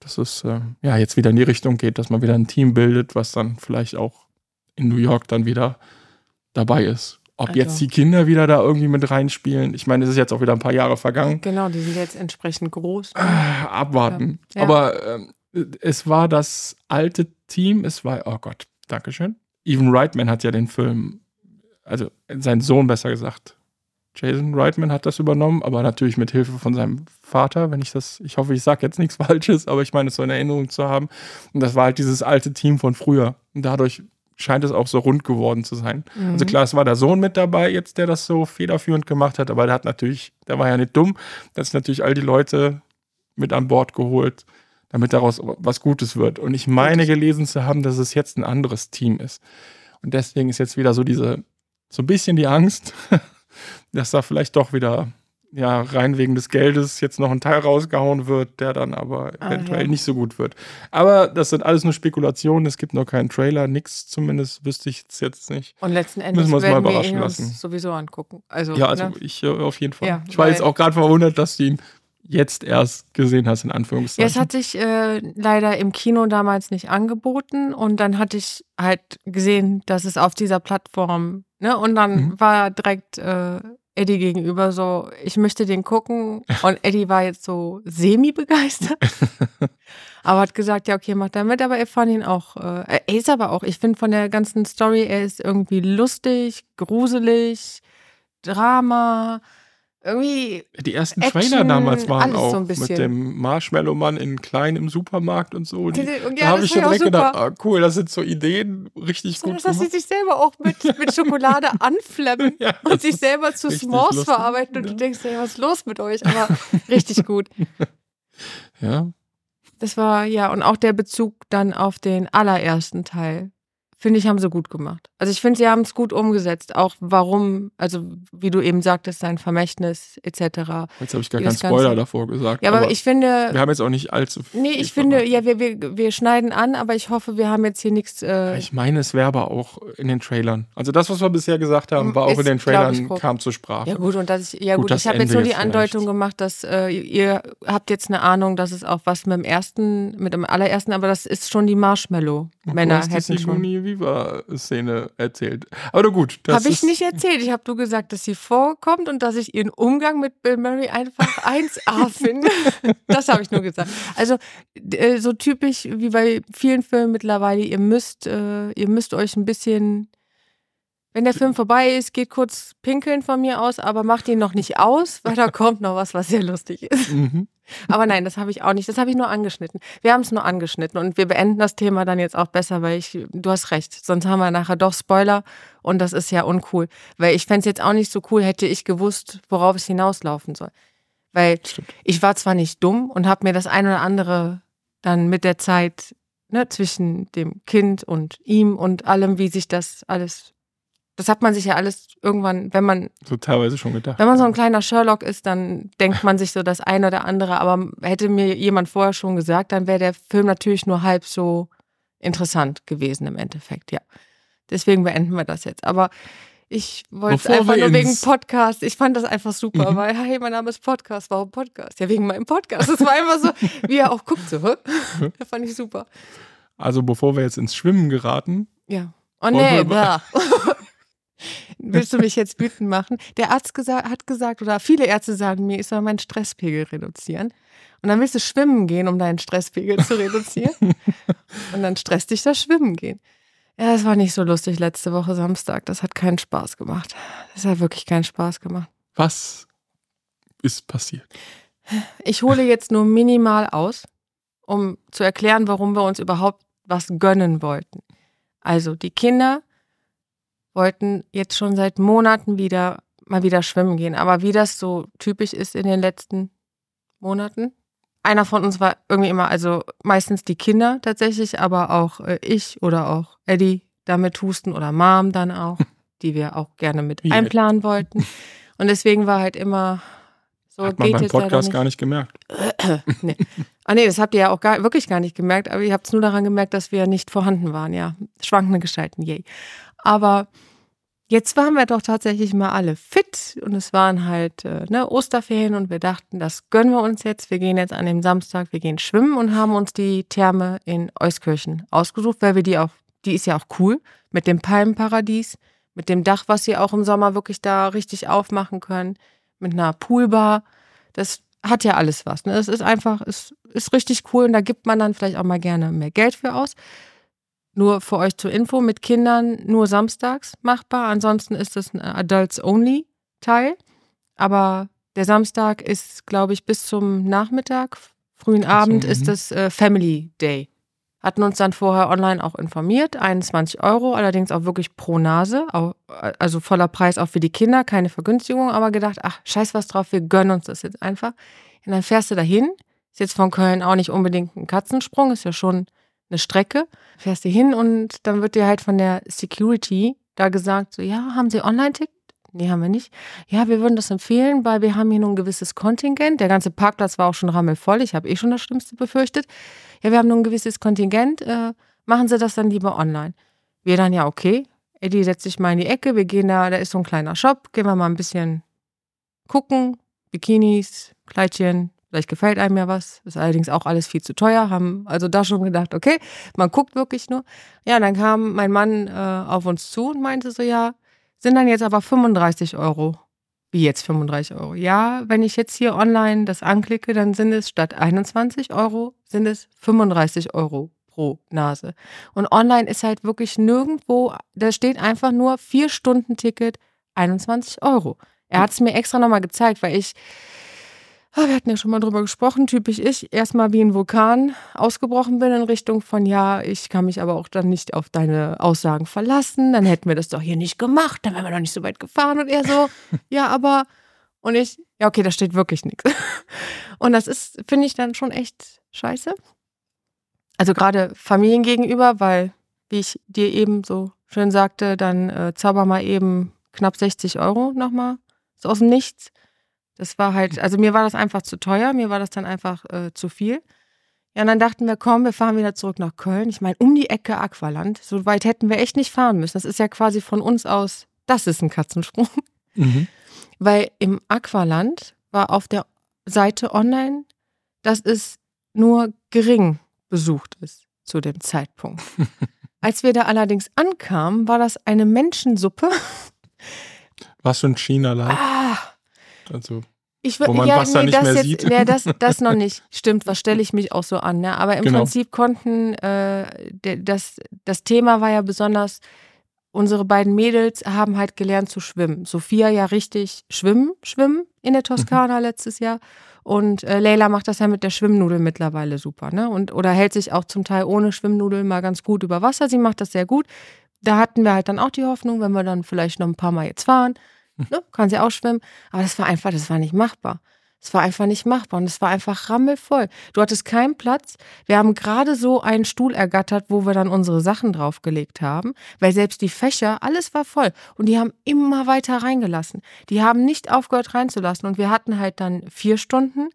dass es äh, ja jetzt wieder in die Richtung geht, dass man wieder ein Team bildet, was dann vielleicht auch in New York dann wieder dabei ist. Ob Also- jetzt die Kinder wieder da irgendwie mit reinspielen. Ich meine, es ist jetzt auch wieder ein paar Jahre vergangen. Genau, die sind jetzt entsprechend groß. Ah, abwarten. Ja. Aber ähm, es war das alte Team, es war, oh Gott, Dankeschön. Even Reitman hat ja den Film, also sein Sohn besser gesagt. Jason Reitman hat das übernommen, aber natürlich mit Hilfe von seinem Vater, wenn ich das, ich hoffe, ich sage jetzt nichts Falsches, aber ich meine es so in Erinnerung zu haben. Und das war halt dieses alte Team von früher. Und dadurch scheint es auch so rund geworden zu sein. Also Mhm. klar, es war der Sohn mit dabei jetzt, der das so federführend gemacht hat, aber der hat natürlich, der war ja nicht dumm, der hat sich natürlich all die Leute mit an Bord geholt, damit daraus was Gutes wird. Und ich meine gelesen zu haben, dass es jetzt ein anderes Team ist. Und deswegen ist jetzt wieder so diese, so ein bisschen die Angst, dass da vielleicht doch wieder, ja, rein wegen des Geldes jetzt noch ein Teil rausgehauen wird, der dann aber Ah, eventuell ja. nicht so gut wird. Aber das sind alles nur Spekulationen, es gibt noch keinen Trailer, nix zumindest, wüsste ich jetzt, jetzt nicht. Und letzten Endes Müssen wir uns mal überraschen lassen. sowieso angucken. Also, Ja, also ne? ich äh, auf jeden Fall. Ja, ich war jetzt auch gerade verwundert, dass du ihn jetzt erst gesehen hast, in Ja, Anführungszeichen. es hat sich äh, leider im Kino damals nicht angeboten und dann hatte ich halt gesehen, dass es auf dieser Plattform, ne, und dann Mhm. war direkt äh, Eddie gegenüber so, ich möchte den gucken. Und Eddie war jetzt so semi-begeistert, aber hat gesagt, ja, okay, macht er mit, aber er fand ihn auch, äh, er ist aber auch, ich finde von der ganzen Story, er ist irgendwie lustig, gruselig, Drama, irgendwie. Die ersten Action, Trailer damals waren auch so mit dem Marshmallow-Mann in klein im Supermarkt und so. Die, Und da ja, habe das ich schon direkt gedacht, ah, cool, das sind so Ideen richtig So, gut dass sie sich selber auch mit, mit Schokolade anflammen Ja, und sich selber zu S'mores lustig. verarbeiten und Ja. du denkst, ey, was ist los mit euch? Aber richtig gut. Ja, Das war, ja, und auch der Bezug dann auf den allerersten Teil. Finde ich, haben sie gut gemacht. Also ich finde, sie haben es gut umgesetzt. Auch warum, also wie du eben sagtest, sein Vermächtnis etc. jetzt habe ich gar keinen Spoiler Ganze- davor gesagt. Ja, aber, ich finde, wir haben jetzt auch nicht allzu viel. nee, ich finde, verraten. ja, wir, wir, wir schneiden an, aber ich hoffe, wir haben jetzt hier nichts. Äh, Ich meine, es wäre aber auch in den Trailern. Also das, was wir bisher gesagt haben, war auch Ist, in den ich, Trailern, grob. kam zur Sprache. Ja gut, und das ich, ja Gut, gut, ich habe jetzt nur die jetzt Andeutung vielleicht. gemacht, dass äh, ihr habt jetzt eine Ahnung, dass es auch was mit dem ersten, mit dem allerersten, aber das ist schon die Marshmallow-Männer hätten schon. Sigourney Viva-Szene erzählt. Aber gut, Habe ich nicht erzählt. Ich habe nur gesagt, dass sie vorkommt und dass ich ihren Umgang mit Bill Murray einfach 1A finde. Das habe ich nur gesagt. Also äh, so typisch wie bei vielen Filmen mittlerweile, ihr müsst, äh, ihr müsst euch ein bisschen, wenn der Film vorbei ist, geht kurz pinkeln von mir aus, aber macht ihn noch nicht aus, weil da kommt noch was, was sehr lustig ist. Mhm. Aber nein, das habe ich auch nicht. Das habe ich nur angeschnitten. Wir haben es nur angeschnitten und wir beenden das Thema dann jetzt auch besser, weil ich, du hast recht, sonst haben wir nachher doch Spoiler und das ist ja uncool. Weil ich fände es jetzt auch nicht so cool, hätte ich gewusst, worauf es hinauslaufen soll. Weil Stimmt. ich war zwar nicht dumm und habe mir das ein oder andere dann mit der Zeit ne, zwischen dem Kind und ihm und allem, wie sich das alles, das hat man sich ja alles irgendwann, wenn man So teilweise schon gedacht. wenn man so ein kleiner Sherlock ist, dann denkt man sich so das eine oder andere. Aber hätte mir jemand vorher schon gesagt, dann wäre der Film natürlich nur halb so interessant gewesen im Endeffekt, ja. Deswegen beenden wir das jetzt. Aber ich wollte es einfach nur wegen Podcast. Ich fand das einfach super, Mhm. weil, hey, mein Name ist Podcast. Warum Podcast? Ja, wegen meinem Podcast. Das war einfach so, wie er auch guckt, so. Das fand ich super. Also bevor wir jetzt ins Schwimmen geraten, Ja. Oh nee, bäh. Willst du mich jetzt wütend machen? Der Arzt gesa hat gesagt, oder viele Ärzte sagen mir, ich soll meinen Stresspegel reduzieren. Und dann willst du schwimmen gehen, um deinen Stresspegel zu reduzieren. Und dann stresst dich das Schwimmen gehen. Ja, das war nicht so lustig letzte Woche Samstag. Das hat keinen Spaß gemacht. Das hat wirklich keinen Spaß gemacht. was ist passiert? Ich hole jetzt nur minimal aus, um zu erklären, warum wir uns überhaupt was gönnen wollten. Also die Kinder wollten jetzt schon seit Monaten wieder mal wieder schwimmen gehen. Aber wie das so typisch ist in den letzten Monaten, einer von uns war irgendwie immer, also meistens die Kinder tatsächlich, aber auch äh, ich oder auch Eddie damit husten oder Mom dann auch, die wir auch gerne mit Wie einplanen wollten. Und deswegen war halt immer so Hat man geht beim Podcast nicht. gar nicht gemerkt. nee. Ah nee, das habt ihr ja auch gar, wirklich gar nicht gemerkt, aber ihr habt es nur daran gemerkt, dass wir nicht vorhanden waren, ja. Schwankende Gestalten, yay. Aber jetzt waren wir doch tatsächlich mal alle fit und es waren halt äh, ne, Osterferien und wir dachten, das gönnen wir uns jetzt. Wir gehen jetzt an dem Samstag, wir gehen schwimmen und haben uns die Therme in Euskirchen ausgesucht, weil wir die auch, die ist ja auch cool, mit dem Palmenparadies, mit dem Dach, was sie auch im Sommer wirklich da richtig aufmachen können, mit einer Poolbar. Das hat ja alles was. Ne? Es ist einfach, es ist richtig cool und da gibt man dann vielleicht auch mal gerne mehr Geld für aus. Nur für euch zur Info, mit Kindern nur samstags machbar. Ansonsten ist es ein Adults-Only-Teil. Aber der Samstag ist, glaube ich, bis zum Nachmittag, frühen Abend mhm. ist das äh, Family Day. Hatten uns dann vorher online auch informiert. 21 Euro, allerdings auch wirklich pro Nase. Au- Also voller Preis auch für die Kinder, keine Vergünstigung. Aber gedacht, ach, scheiß was drauf, wir gönnen uns das jetzt einfach. Und dann fährst du dahin. Ist jetzt von Köln auch nicht unbedingt ein Katzensprung, ist ja schon eine Strecke. Fährst du hin und dann wird dir halt von der Security da gesagt, so, ja, haben Sie Online-Ticket? Nee, haben wir nicht. Ja, wir würden das empfehlen, weil wir haben hier nur ein gewisses Kontingent. Der ganze Parkplatz war auch schon rammelvoll. Ich habe eh schon das Schlimmste befürchtet. Ja, wir haben nur ein gewisses Kontingent. Äh, machen Sie das dann lieber online. Wir dann, ja, okay. Eddie setzt sich mal in die Ecke. Wir gehen da, da ist so ein kleiner Shop. Gehen wir mal ein bisschen gucken. Bikinis, Kleidchen. Vielleicht gefällt einem ja was. Ist allerdings auch alles viel zu teuer. Haben also da schon gedacht, okay, man guckt wirklich nur. Ja, dann kam mein Mann äh, auf uns zu und meinte so, ja, sind dann jetzt aber 35 Euro. Wie jetzt 35 Euro? Ja, wenn ich jetzt hier online das anklicke, dann sind es statt 21 Euro, sind es 35 Euro pro Nase. Und online ist halt wirklich nirgendwo, da steht einfach nur 4-Stunden-Ticket, 21 Euro. Er hat es mir extra nochmal gezeigt, weil ich, wir hatten ja schon mal drüber gesprochen, typisch ich, erstmal wie ein Vulkan ausgebrochen bin in Richtung von, ja, ich kann mich aber auch dann nicht auf deine Aussagen verlassen, dann hätten wir das doch hier nicht gemacht, dann wären wir doch nicht so weit gefahren und er so, ja, aber, und ich, ja, okay, da steht wirklich nichts. Und das ist, finde ich, dann schon echt scheiße. Also gerade Familien gegenüber, weil, wie ich dir eben so schön sagte, dann äh, zauber mal eben knapp 60 Euro nochmal so aus dem Nichts. Das war halt, also mir war das einfach zu teuer, mir war das dann einfach äh, zu viel. Ja, und dann dachten wir, komm, wir fahren wieder zurück nach Köln. Ich meine, um die Ecke Aqualand. So weit hätten wir echt nicht fahren müssen. Das ist ja quasi von uns aus, das ist ein Katzensprung. Mhm. Weil im Aqualand war auf der Seite online, dass es nur gering besucht ist zu dem Zeitpunkt. Als wir da allerdings ankamen, war das eine Menschensuppe. Was schon China-like? Ah. Also, ich wo man ja, Wasser nee, nicht das mehr jetzt, sieht. Nee, das, das noch nicht. Stimmt, was stelle ich mich auch so an. Ne? Aber im Genau. Prinzip konnten, äh, de- das, das Thema war ja besonders, unsere beiden Mädels haben halt gelernt zu schwimmen. Sophia ja richtig schwimmen, schwimmen in der Toskana letztes Jahr. Und äh, Leila macht das ja mit der Schwimmnudel mittlerweile super, ne? Und oder hält sich auch zum Teil ohne Schwimmnudel mal ganz gut über Wasser. Sie macht das sehr gut. Da hatten wir halt dann auch die Hoffnung, wenn wir dann vielleicht noch ein paar Mal jetzt fahren, ne, kann sie auch schwimmen. Aber das war einfach, das war nicht machbar. Es war einfach nicht machbar und es war einfach rammelvoll. Du hattest keinen Platz. Wir haben gerade so einen Stuhl ergattert, wo wir dann unsere Sachen draufgelegt haben, weil selbst die Fächer, alles war voll und die haben immer weiter reingelassen. Die haben nicht aufgehört reinzulassen und wir hatten halt dann vier Stunden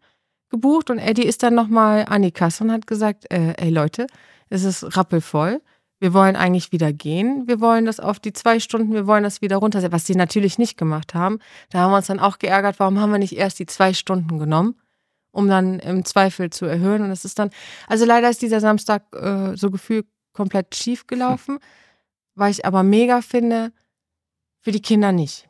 gebucht und Eddie ist dann nochmal an die Kasse und hat gesagt, äh, ey Leute, es ist rappelvoll. Wir wollen eigentlich wieder gehen. Wir wollen das auf die zwei Stunden, wir wollen das wieder runtersetzen, was sie natürlich nicht gemacht haben. Da haben wir uns dann auch geärgert, warum haben wir nicht erst die zwei Stunden genommen, um dann im Zweifel zu erhöhen. Und es ist dann, also leider ist dieser Samstag äh, so gefühlt komplett schief gelaufen, weil ich aber mega finde, für die Kinder nicht.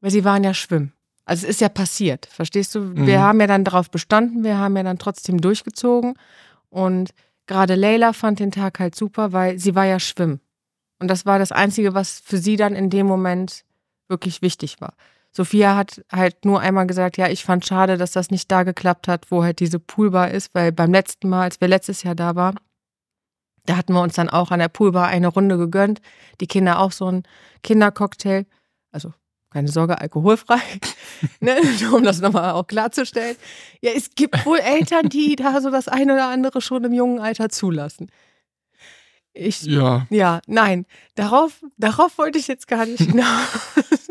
Weil sie waren ja schwimmen. Also es ist ja passiert, verstehst du? Wir Mhm. haben ja dann darauf bestanden, wir haben ja dann trotzdem durchgezogen und gerade Leila fand den Tag halt super, weil sie war ja schwimmen. Und das war das Einzige, was für sie dann in dem Moment wirklich wichtig war. Sophia hat halt nur einmal gesagt, ja, ich fand schade, dass das nicht da geklappt hat, wo halt diese Poolbar ist, weil beim letzten Mal, als wir letztes Jahr da waren, da hatten wir uns dann auch an der Poolbar eine Runde gegönnt. Die Kinder auch so ein Kindercocktail. Also keine Sorge, alkoholfrei. ne? Um das nochmal auch klarzustellen. Ja, es gibt wohl Eltern, die da so das eine oder andere schon im jungen Alter zulassen. Ich, Ja, ja, nein, darauf, darauf wollte ich jetzt gar nicht hinaus.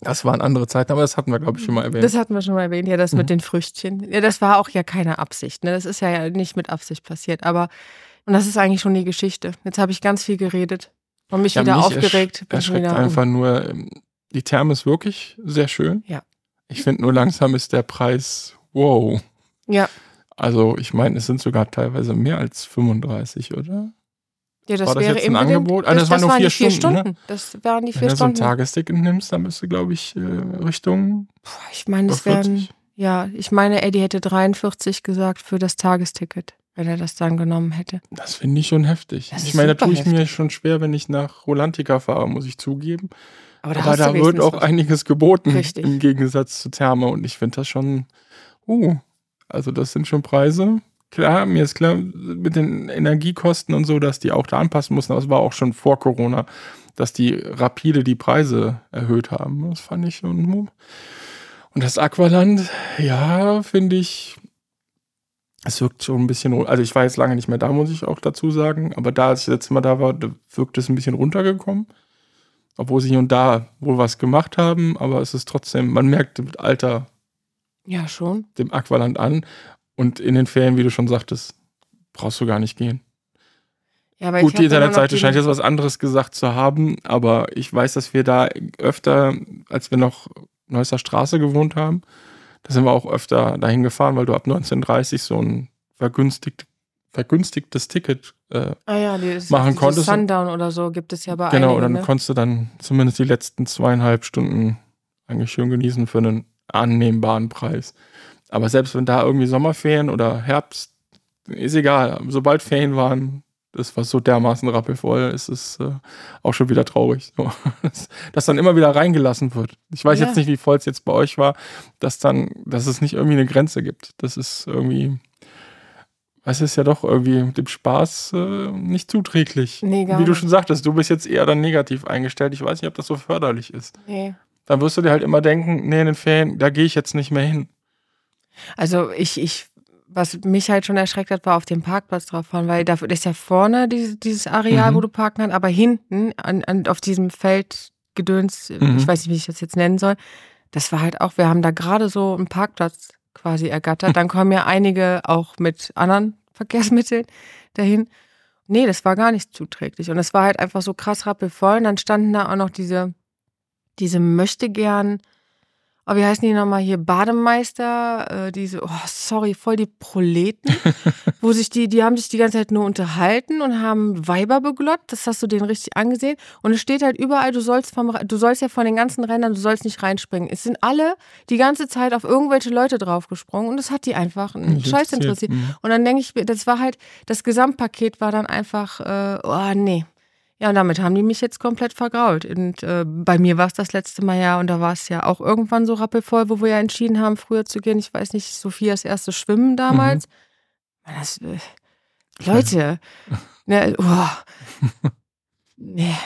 das waren andere Zeiten, aber das hatten wir, glaube ich, schon mal erwähnt. Das hatten wir schon mal erwähnt, ja, das Mhm. mit den Früchtchen. Ja, das war auch ja keine Absicht. Ne? Das ist ja nicht mit Absicht passiert. Aber, und das ist eigentlich schon die Geschichte. Jetzt habe ich ganz viel geredet und mich Ja, wieder mich aufgeregt. Schon erschreckt wieder, einfach nur, ähm, die Therme ist wirklich sehr schön. Ja. Ich finde nur langsam ist der Preis, wow. Ja. Also ich meine, es sind sogar teilweise mehr als 35, oder? Ja, das War das wäre jetzt ein eben Angebot? Ah, das waren nur waren vier die vier Stunden, Stunden. Das waren die Wenn vier du so ein Stunden. Tagesticket nimmst, dann bist du, glaube ich, äh, Richtung Puh, ich meine, es wären, 40. ja, ich meine, Eddie hätte 43 gesagt für das Tagesticket, wenn er das dann genommen hätte. Das finde ich schon heftig. Das ich meine, da tue ich mir heftig. schon schwer, wenn ich nach Rolantica fahre, muss ich zugeben. Aber da, Aber da wird auch was. einiges geboten Richtig. im Gegensatz zu Therme und ich finde das schon, uh, also das sind schon Preise. Klar, mir ist klar mit den Energiekosten und so, dass die auch da anpassen mussten, aber es war auch schon vor Corona, dass die rapide die Preise erhöht haben. Das fand ich schon. uh. Und das Aqualand, ja, finde ich, es wirkt schon ein bisschen, also ich war jetzt lange nicht mehr da, muss ich auch dazu sagen, aber da, als ich letztes Mal da war, wirkt es ein bisschen runtergekommen. Obwohl sie hier und da wohl was gemacht haben, aber es ist trotzdem, man merkt mit Alter Ja, schon. dem Aqualand an und in den Ferien, wie du schon sagtest, brauchst du gar nicht gehen. Ja, aber Gut, die Internetseite scheint jetzt was anderes gesagt zu haben, aber ich weiß, dass wir da öfter, als wir noch Neusser Straße gewohnt haben, da sind wir auch öfter dahin gefahren, weil du ab 1930 so ein vergünstigt, vergünstigtes Ticket äh, Ah ja, ist, machen konntest. Sundown oder so gibt es ja bei Genau, einigen, und dann ne? konntest du dann zumindest die letzten zweieinhalb Stunden eigentlich schön genießen für einen annehmbaren Preis. Aber selbst wenn da irgendwie Sommerferien oder Herbst, ist egal. Sobald Ferien waren, Das war so dermaßen rappelvoll. Es ist äh, auch schon wieder traurig, dass, dass, dann immer wieder reingelassen wird. Ich weiß ja. jetzt nicht, wie voll es jetzt bei euch war, dass dann, dass es nicht irgendwie eine Grenze gibt. Das ist irgendwie, es ist ja doch irgendwie dem Spaß äh, nicht zuträglich. Nee, Wie du schon sagtest, du bist jetzt eher dann negativ eingestellt. Ich weiß nicht, ob das so förderlich ist. Nee. Dann wirst du dir halt immer denken, nee, in den Ferien, da gehe ich jetzt nicht mehr hin. Also ich, ich, was mich halt schon erschreckt hat, war auf dem Parkplatz drauf fahren, weil da ist ja vorne dieses, dieses Areal, mhm. wo du parken kannst, aber hinten an, an, auf diesem Feldgedöns, mhm. ich weiß nicht, wie ich das jetzt nennen soll, das war halt auch, wir haben da gerade so einen Parkplatz quasi ergattert. Dann kommen ja einige auch mit anderen Verkehrsmitteln dahin. Nee, das war gar nicht zuträglich. Und es war halt einfach so krass rappelvoll. Und dann standen da auch noch diese, diese möchte gern oh, wie heißen die nochmal hier, Bademeister, äh, diese, oh, sorry, voll die Proleten, wo sich die, die haben sich die ganze Zeit nur unterhalten und haben Weiber beglott, das hast du denen richtig angesehen. Und es steht halt überall, du sollst vom, du sollst ja von den ganzen Rändern, du sollst nicht reinspringen. Es sind alle die ganze Zeit auf irgendwelche Leute draufgesprungen und das hat die einfach einen Scheiß interessiert. Und dann denke ich, das war halt, das Gesamtpaket war dann einfach, äh, oh nee, ja, und damit haben die mich jetzt komplett vergrault. Und äh, bei mir war es das letzte Mal ja, und da war es ja auch irgendwann so rappelvoll, wo wir ja entschieden haben, früher zu gehen. Ich weiß nicht, Sophias erstes Schwimmen damals. Mhm. Das, äh, Leute, ne, oh, nee,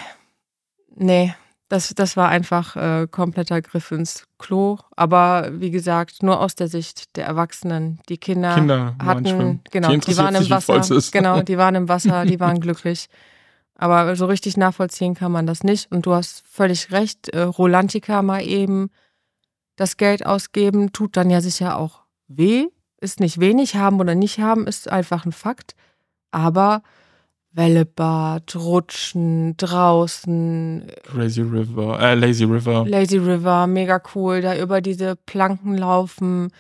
nee, das, das war einfach äh, kompletter Griff ins Klo. Aber wie gesagt, nur aus der Sicht der Erwachsenen. Die Kinder, Kinder hatten, genau, die waren im Wasser, genau, die waren im Wasser, die waren glücklich. Aber so richtig nachvollziehen kann man das nicht. Und du hast völlig recht, äh, Rolantica mal eben das Geld ausgeben, tut dann ja sicher auch weh. Ist nicht wenig, haben oder nicht haben, ist einfach ein Fakt. Aber Wellebad, Rutschen, draußen. Lazy River, äh, Lazy River. Lazy River, mega cool. Da über diese Planken laufen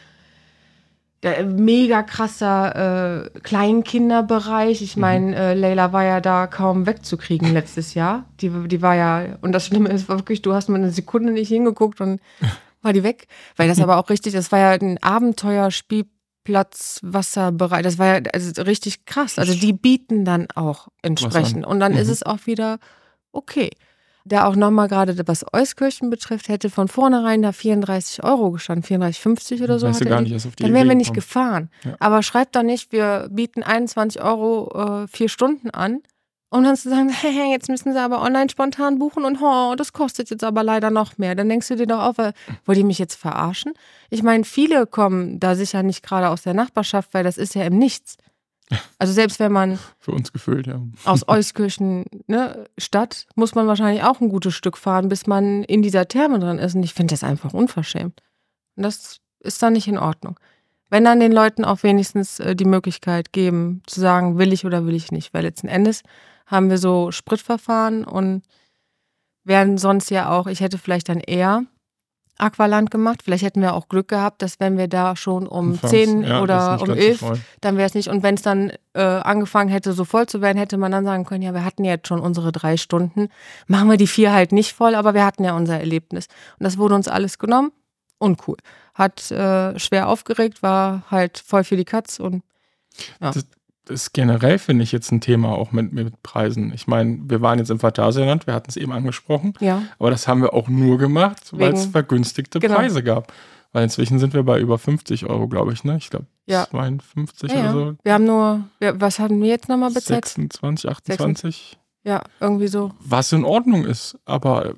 der mega krasser äh, Kleinkinderbereich. Ich meine, mhm. äh, Leila war ja da kaum wegzukriegen letztes Jahr. Die, die war ja, und das Schlimme ist wirklich, du hast mal eine Sekunde nicht hingeguckt und war die weg. Weil das aber auch richtig, das war ja ein Abenteuerspielplatz, Wasserbereich. Das war ja also richtig krass. Also die bieten dann auch entsprechend. Und dann mhm. ist es auch wieder okay der auch nochmal gerade, was Euskirchen betrifft, hätte von vornherein da 34 Euro gestanden, 34,50 oder so. Weißt du gar nicht, auf die dann wären wir nicht gefahren. Ja. Aber schreibt doch nicht, wir bieten 21 Euro äh, vier Stunden an. Um dann zu sagen, hey, jetzt müssen sie aber online spontan buchen und oh, das kostet jetzt aber leider noch mehr. Dann denkst du dir doch auch, wollt ihr mich jetzt verarschen? Ich meine, viele kommen da sicher nicht gerade aus der Nachbarschaft, weil das ist ja im Nichts. Also selbst wenn man für uns gefüllt, ja. aus Euskirchen ne, Stadt muss man wahrscheinlich auch ein gutes Stück fahren, bis man in dieser Therme drin ist. Und ich finde das einfach unverschämt. Und das ist dann nicht in Ordnung. Wenn dann den Leuten auch wenigstens äh, die Möglichkeit geben, zu sagen, will ich oder will ich nicht. Weil letzten Endes haben wir so Spritverfahren und werden sonst ja auch, ich hätte vielleicht dann eher Aqualand gemacht. Vielleicht hätten wir auch Glück gehabt, dass wenn wir da schon um Anfangs, 10 ja, oder um 11, so dann wäre es nicht. Und wenn es dann äh, angefangen hätte, so voll zu werden, hätte man dann sagen können, ja, wir hatten jetzt schon unsere drei Stunden. Machen wir die vier halt nicht voll, aber wir hatten ja unser Erlebnis. Und das wurde uns alles genommen. Uncool. Hat äh, schwer aufgeregt, war halt voll für die Katz und ja. Das, ist generell, finde ich, jetzt ein Thema auch mit, mit Preisen. Ich meine, wir waren jetzt im Phantasialand, wir hatten es eben angesprochen. Ja. Aber das haben wir auch nur gemacht, weil es vergünstigte genau. Preise gab. Weil inzwischen sind wir bei über 50 Euro, glaube ich, ne? Ich glaube, ja. 52 ja, oder so. Wir haben nur, was haben wir jetzt nochmal bezahlt? 26, 28. Ja, irgendwie so. Was in Ordnung ist. Aber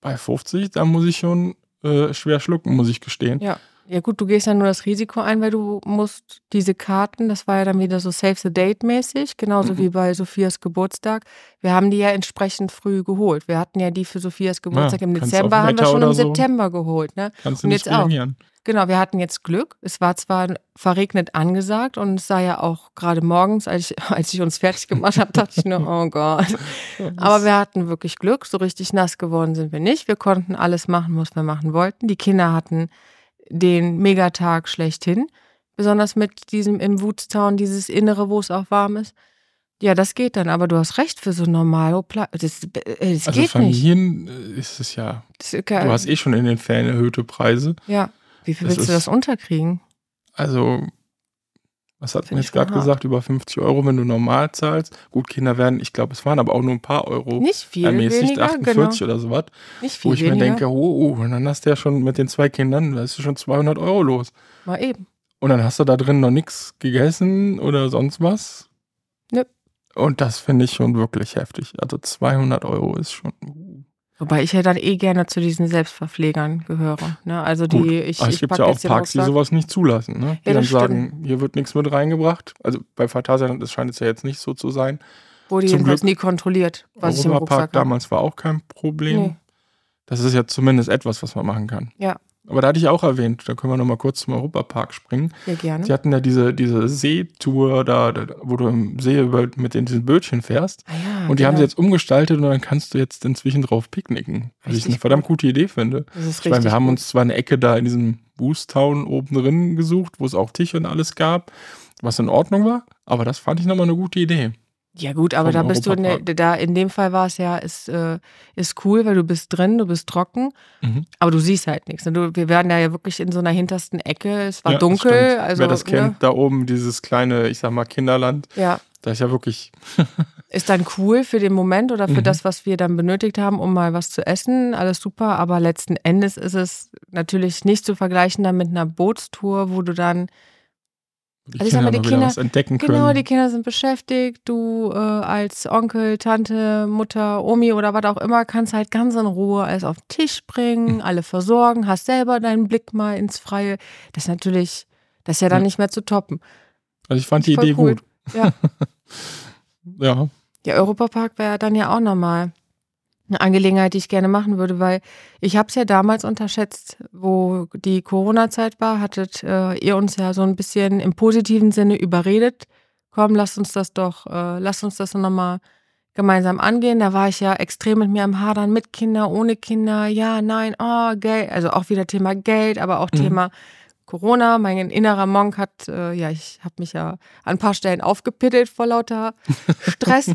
bei 50, da muss ich schon äh, schwer schlucken, muss ich gestehen. Ja. Ja gut, du gehst ja nur das Risiko ein, weil du musst diese Karten, das war ja dann wieder so Save the Date mäßig, genauso mhm. wie bei Sophias Geburtstag. Wir haben die ja entsprechend früh geholt. Wir hatten ja die für Sophias Geburtstag ja, im Dezember, haben wir schon im so. September geholt. Ne? Kannst du Und nicht jetzt auch. Genau, wir hatten jetzt Glück. Es war zwar verregnet angesagt und es sah ja auch gerade morgens, als ich, als ich uns fertig gemacht habe, dachte ich nur, oh Gott. Aber wir hatten wirklich Glück. So richtig nass geworden sind wir nicht. Wir konnten alles machen, was wir machen wollten. Die Kinder hatten den Megatag schlechthin. Besonders mit diesem im Woodstown, dieses Innere, wo es auch warm ist. Ja, das geht dann, aber du hast recht für so normale Platz. Das, das also geht Familien nicht. Äh, ist es ja. Ist du hast eh schon in den Ferien erhöhte Preise. Ja. Wie viel das willst ist, du das unterkriegen? Also, Was hat man jetzt gerade gesagt? Über 50 Euro, wenn du normal zahlst. Gut, Kinder werden, ich glaube, es waren aber auch nur ein paar Euro Nicht viel ermäßigt, weniger, 48 genau. oder sowas. Nicht viel Wo ich mir weniger. denke, oh, oh, und dann hast du ja schon mit den zwei Kindern, da ist schon 200 Euro los. Mal eben. Und dann hast du da drin noch nichts gegessen oder sonst was. Nö. Und das finde ich schon wirklich heftig. Also 200 Euro ist schon. Wobei ich ja dann eh gerne zu diesen Selbstverpflegern gehöre. Ne? Also die, Gut. ich, Aber es ich gibt ja auch Parks, die sowas nicht zulassen. Ne? Die Ja, dann das sagen, hier wird nichts mit reingebracht. Also bei Phantasialand das scheint es ja jetzt nicht so zu sein. Wurde zum jedenfalls Glück- nie kontrolliert, was ich im Europapark Rucksack habe. damals war auch kein Problem. Nee. Das ist ja zumindest etwas, was man machen kann. Ja. Aber da hatte ich auch erwähnt, da können wir nochmal kurz zum Europapark springen. Ja, gerne. Sie hatten ja diese, diese Seetour da, da, wo du im See mit den, diesen Bötchen fährst. Ah, ja, Und die haben genau. sie jetzt umgestaltet und dann kannst du jetzt inzwischen drauf picknicken. Was ich Richtig eine verdammt gute Idee finde. Das ist Ich meine, wir haben gut. uns zwar eine Ecke da in diesem Boostown oben drin gesucht, wo es auch Tisch und alles gab, was in Ordnung war, aber das fand ich nochmal eine gute Idee. Ja gut, aber da bist du in der, da in dem Fall war es ja, ist, äh, ist cool, weil du bist drin, du bist trocken, Mhm. aber du siehst halt nichts. Du, wir werden da ja wirklich in so einer hintersten Ecke. Es war Ja, das dunkel, stimmt. also Wer das ne? kennt, da oben dieses kleine, ich sag mal, Kinderland, ja, da ist ja wirklich ist dann cool für den Moment oder für Mhm. das, was wir dann benötigt haben, um mal was zu essen. Alles super, aber letzten Endes ist es natürlich nicht zu vergleichen dann mit einer Bootstour, wo du dann die Also ich sag mal, Kinder die Kinder- entdecken können. Genau, die Kinder sind beschäftigt. Du äh, als Onkel, Tante, Mutter, Omi oder was auch immer kannst halt ganz in Ruhe alles auf den Tisch bringen, Hm. alle versorgen, hast selber deinen Blick mal ins Freie. Das ist natürlich, das ist ja dann Ja. nicht mehr zu toppen. also ich fand die Voll Idee cool. gut. Ja. Ja, Der Europapark wäre dann ja auch nochmal eine Angelegenheit, die ich gerne machen würde, weil ich habe es ja damals unterschätzt, wo die Corona-Zeit war, hattet äh, ihr uns ja so ein bisschen im positiven Sinne überredet. Komm, lasst uns das doch, äh, lasst uns das nochmal gemeinsam angehen. Da war ich ja extrem mit mir am Hadern, mit Kinder, ohne Kinder, ja, nein, oh, Geld, also auch wieder Thema Geld, aber auch Mhm. Thema Corona. Mein innerer Monk hat, äh, ja, ich habe mich ja an ein paar Stellen aufgepittelt vor lauter Stress.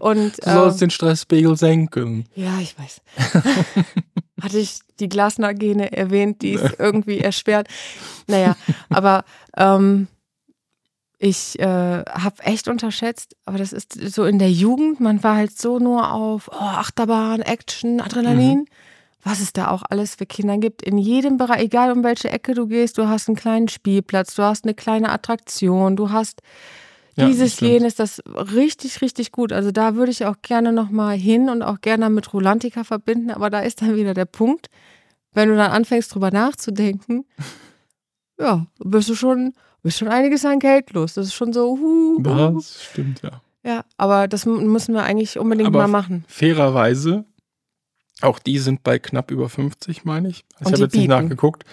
Und du sollst äh, den Stresspegel senken. ja, ich weiß. Hatte ich die Glasner-Gene erwähnt, die es irgendwie erschwert. Naja, aber ähm, ich äh, habe echt unterschätzt, aber das ist so in der Jugend, man war halt so nur auf oh, Achterbahn, Action, Adrenalin. Was es da auch alles für Kinder gibt. In jedem Bereich, egal um welche Ecke du gehst, du hast einen kleinen Spielplatz, du hast eine kleine Attraktion, du hast Ja, dieses, stimmt. jenes, das richtig, richtig gut. Also da würde ich auch gerne nochmal hin und auch gerne mit Rolantica verbinden, aber da ist dann wieder der Punkt, wenn du dann anfängst drüber nachzudenken, ja, bist du schon, bist schon einiges an Geld los. Das ist schon so, huh, huh. Das stimmt, ja. Ja, aber das müssen wir eigentlich unbedingt Aber mal machen. Fairerweise, auch die sind bei knapp über 50, meine ich. Also ich habe jetzt nicht bieten. nachgeguckt.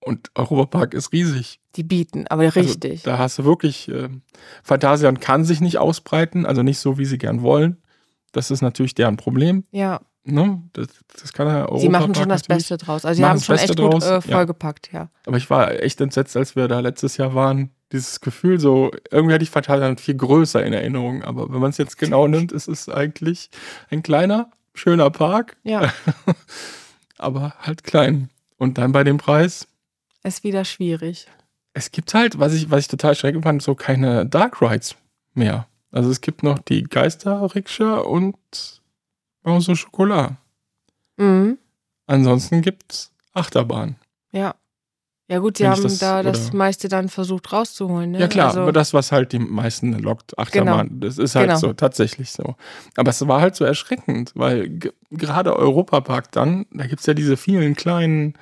Und Europapark ist riesig. Die bieten, aber richtig. Also, da hast du wirklich, äh, Phantasialand kann sich nicht ausbreiten, also nicht so, wie sie gern wollen. Das ist natürlich deren Problem. ja, Ne? Das, das kann der sie machen Europapark schon das. Beste draus. Also sie haben schon Beste echt gut draus, äh, ja. vollgepackt, ja. Aber ich war echt entsetzt, als wir da letztes Jahr waren. Dieses Gefühl, so, irgendwie hatte ich Phantasialand viel größer in Erinnerung. Aber wenn man es jetzt genau nimmt, ist es eigentlich ein kleiner, schöner Park, Ja, aber halt klein. Und dann bei dem Preis, ist wieder schwierig. es gibt halt, was ich, was ich total schrecklich fand, so keine Dark Rides mehr. Also es gibt noch die Geister-Rikscha und Maus und Schokolade. Mhm. Ansonsten gibt's Achterbahn. Ja. Ja gut, sie Wenn haben das- da das oder- meiste dann versucht rauszuholen. Ne? Ja klar, also, aber das, was halt die meisten lockt, Achterbahn, das ist halt Genau. so, tatsächlich so. Aber es war halt so erschreckend, weil ge- gerade Europapark dann, da gibt's ja diese vielen kleinen,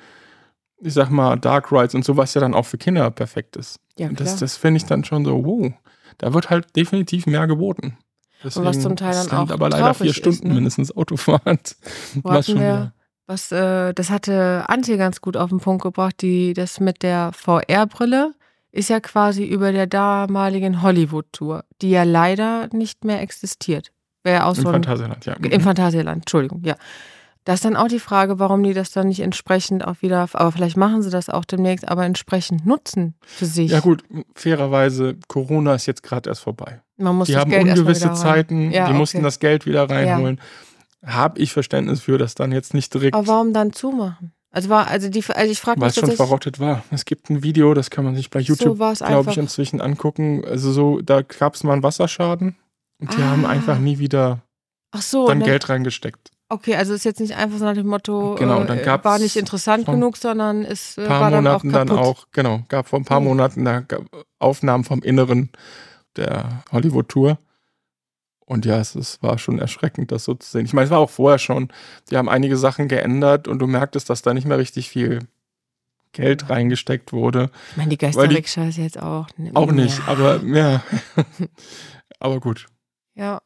ich sag mal, Dark Rides und so, was ja dann auch für Kinder perfekt ist. ja, Und klar. das, das finde ich dann schon so, wow, da wird halt definitiv mehr geboten. was zum Teil es dann auch aber leider vier ist, Stunden ne? mindestens Autofahrt. Wo hatten wir. Was, äh, das hatte Antje ganz gut auf den Punkt gebracht, die, das mit der VR-Brille ist ja quasi über der damaligen Hollywood-Tour, die ja leider nicht mehr existiert. Wäre auch Im so ein Phantasialand, ja. Im Phantasialand, Entschuldigung, ja. Da ist dann auch die Frage, warum die das dann nicht entsprechend auch wieder, aber vielleicht machen sie das auch demnächst, aber entsprechend nutzen für sich. Ja gut, fairerweise, Corona ist jetzt gerade erst vorbei. Man muss Die das haben Geld ungewisse. Zeiten, Ja, die mussten okay. das Geld wieder reinholen. Habe ich Verständnis für, dass dann jetzt nicht direkt. Aber warum dann zumachen? Also war, also die, also ich frage Weil mich es schon verrottet war. Es gibt ein Video, das kann man sich bei YouTube, es glaube ich, inzwischen angucken. Also so, da gab es mal einen Wasserschaden und die haben Ah. einfach nie wieder ach so, dann ne? Geld reingesteckt. okay, also ist jetzt nicht einfach so nach dem Motto, Genau, dann äh, gab's war nicht interessant genug, sondern es äh, Ein paar war dann auch Monaten kaputt. dann auch, genau, gab vor ein paar Hm. Monaten da Aufnahmen vom Inneren der Hollywood-Tour. Und ja, es, es war schon erschreckend, das so zu sehen. Ich meine, es war auch vorher schon. Die haben einige Sachen geändert und du merktest, dass da nicht mehr richtig viel Geld reingesteckt wurde. Ich meine, die Geisterrikscha ist jetzt auch. Auch nicht, Ja. aber ja. aber gut. Ja,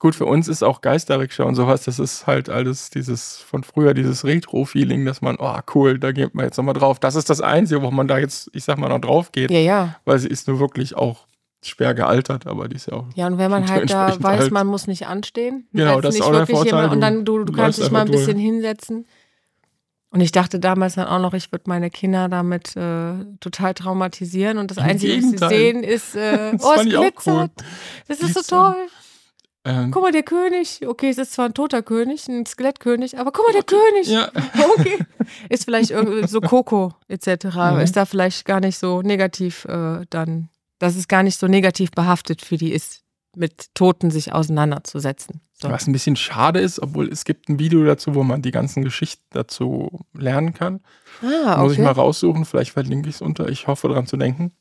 Gut, für uns ist auch Geisterrikscha und sowas, das ist halt alles dieses von früher, dieses Retro-Feeling, dass man, oh cool, da geht man jetzt nochmal drauf. Das ist das Einzige, wo man da jetzt, ich sag mal, noch drauf geht, ja, ja. weil sie ist nur wirklich auch schwer gealtert, aber die ist ja auch. Ja, und wenn man halt da weiß, alt. man muss nicht anstehen. Genau, das ist auch der Vorteil, jemand- Und dann, du, du kannst dich mal ein einfach durch. bisschen hinsetzen. Und ich dachte damals dann auch noch, ich würde meine Kinder damit äh, total traumatisieren. Und das Im Einzige, was sie Gegenteil. sehen, ist, äh, Das oh, es glitzert. Das ist so toll. Ähm, Guck mal, der König. Okay, es ist zwar ein toter König, ein Skelettkönig, aber guck mal, der König. ja, Okay. Ist vielleicht irgendwie so Coco etc. Mhm. Ist da vielleicht gar nicht so negativ äh, dann, dass es gar nicht so negativ behaftet für die ist, mit Toten sich auseinanderzusetzen. So. was ein bisschen schade ist, obwohl es gibt ein Video dazu, wo man die ganzen Geschichten dazu lernen kann. Ah, Muss ich mal okay. raussuchen, vielleicht verlinke ich es unter. Ich hoffe daran zu denken.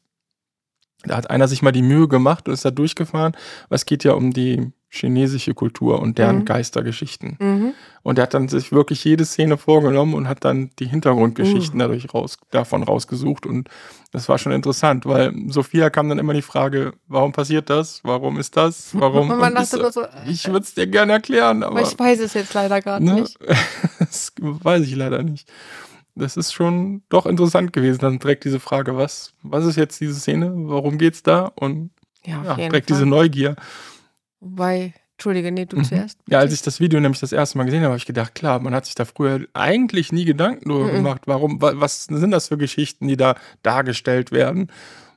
Da hat einer sich mal die Mühe gemacht und ist da durchgefahren. weil Es geht ja um die chinesische Kultur und deren Mhm. Geistergeschichten. Mhm. Und er hat dann sich wirklich jede Szene vorgenommen und hat dann die. Hintergrundgeschichten dadurch raus, davon rausgesucht. Und das war schon interessant, weil Sophia kam dann immer die Frage, warum passiert das? Warum ist das? Warum? Und man Und ich dachte nur so, ich würde es dir gerne erklären, aber aber ich weiß es jetzt leider gerade ne, nicht. das weiß ich leider nicht. Das ist schon doch interessant gewesen. Dann direkt diese Frage, was, was ist jetzt diese Szene? Warum geht's da? Und Ja, ja, direkt Fall. diese Neugier. Wobei, Entschuldige, nee, du Mhm. zuerst. Ja, als ich das Video nämlich das erste Mal gesehen habe, habe ich gedacht, klar, man hat sich da früher eigentlich nie Gedanken darüber Mhm. gemacht, warum, wa- was sind das für Geschichten, die da dargestellt werden,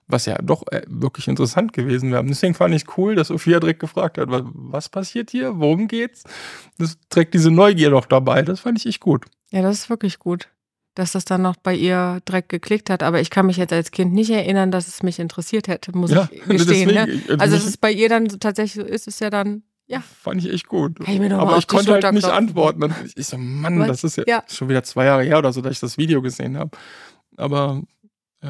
was ja doch äh, wirklich interessant gewesen wäre. Deswegen fand ich cool, dass Sophia direkt gefragt hat, was, passiert hier, worum geht's? Das trägt diese Neugier noch dabei, das fand ich echt gut. Ja, das ist wirklich gut, dass das dann noch bei ihr direkt geklickt hat. Aber ich kann mich jetzt als Kind nicht erinnern, dass es mich interessiert hätte, muss Ja, ich gestehen. Ne? deswegen, Also, mich dass es bei ihr dann so tatsächlich so ist, ist ja dann, ja. fand ich echt gut. Ich Aber ich konnte halt nicht antworten. Und ich so, Mann, Was? das ist ja, Ja. schon wieder zwei Jahre her oder so, dass ich das Video gesehen habe. Aber äh,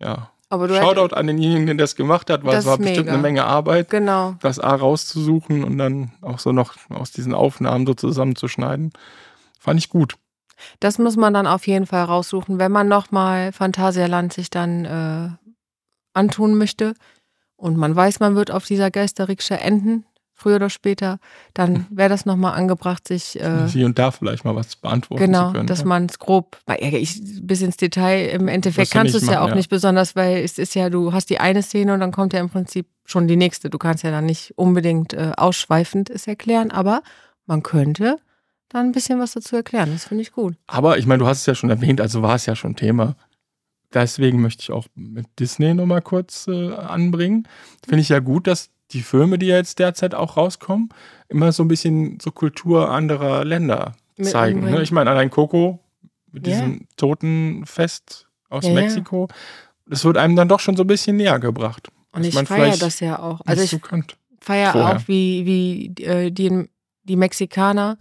ja, Aber du Shoutout an denjenigen, der das gemacht hat, weil es war ist bestimmt mega. eine Menge Arbeit, Genau. das A rauszusuchen und dann auch so noch aus diesen Aufnahmen so zusammenzuschneiden. Fand ich gut. Das muss man dann auf jeden Fall raussuchen, wenn man nochmal Phantasialand sich dann äh, antun möchte und man weiß, man wird auf dieser Geisterrikscha enden, früher oder später, dann wäre das nochmal angebracht, sich äh, Hier und da vielleicht mal was beantworten genau, zu können. dass ja. man es grob, ich, bis ins Detail, im Endeffekt du kannst du es ja auch ja. nicht besonders, weil es ist ja, du hast die eine Szene und dann kommt ja im Prinzip schon die nächste. Du kannst ja dann nicht unbedingt äh, ausschweifend es erklären, aber man könnte dann ein bisschen was dazu erklären. Das finde ich gut. Aber ich meine, du hast es ja schon erwähnt, also war es ja schon Thema. Deswegen möchte ich auch mit Disney nochmal kurz äh, anbringen. Finde ich ja gut, dass die Filme, die ja jetzt derzeit auch rauskommen, immer so ein bisschen so Kultur anderer Länder Mit zeigen. Ne? Ich meine, allein Coco mit Ja. diesem Totenfest aus ja. Mexiko, das wird einem dann doch schon so ein bisschen näher gebracht. Und ich feiere das ja auch. Also ich so feiere auch, wie, wie äh, die, die Mexikaner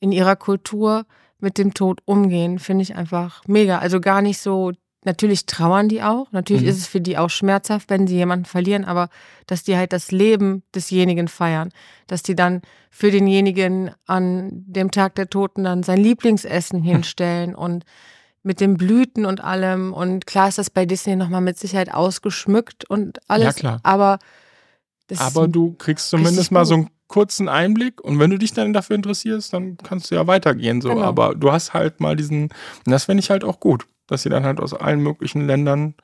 in ihrer Kultur mit dem Tod umgehen, finde ich einfach mega. Also gar nicht so, natürlich trauern die auch, natürlich Mhm. ist es für die auch schmerzhaft, wenn sie jemanden verlieren, aber dass die halt das Leben desjenigen feiern, dass die dann für denjenigen an dem Tag der Toten dann sein Lieblingsessen hinstellen und mit den Blüten und allem. Und klar ist das bei Disney nochmal mit Sicherheit ausgeschmückt und alles. Ja, klar. Aber das Aber du kriegst zumindest mal so einen kurzen Einblick und wenn du dich dann dafür interessierst, dann kannst du ja weitergehen. So. Genau. Aber du hast halt mal diesen, und das finde ich halt auch gut, dass sie dann halt aus allen möglichen Ländern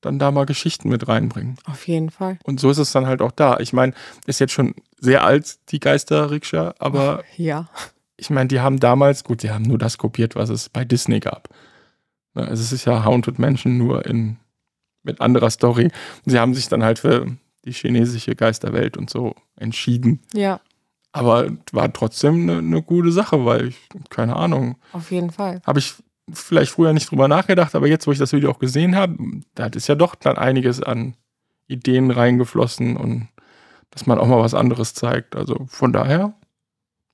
dann da mal Geschichten mit reinbringen. Auf jeden Fall. Und so ist es dann halt auch da. Ich meine, ist jetzt schon sehr alt, die Geister-Rikscha, aber Ja. ich meine, die haben damals, gut, sie haben nur das kopiert, was es bei Disney gab. Also es ist ja Haunted Mansion nur in, mit anderer Story. Sie haben sich dann halt für die chinesische Geisterwelt und so entschieden. Ja. Aber war trotzdem eine, eine gute Sache, weil ich, keine Ahnung. Auf jeden Fall. Habe ich vielleicht früher nicht drüber nachgedacht, aber jetzt, wo ich das Video auch gesehen habe, da ist ja doch dann einiges an Ideen reingeflossen und dass man auch mal was anderes zeigt. Also von daher,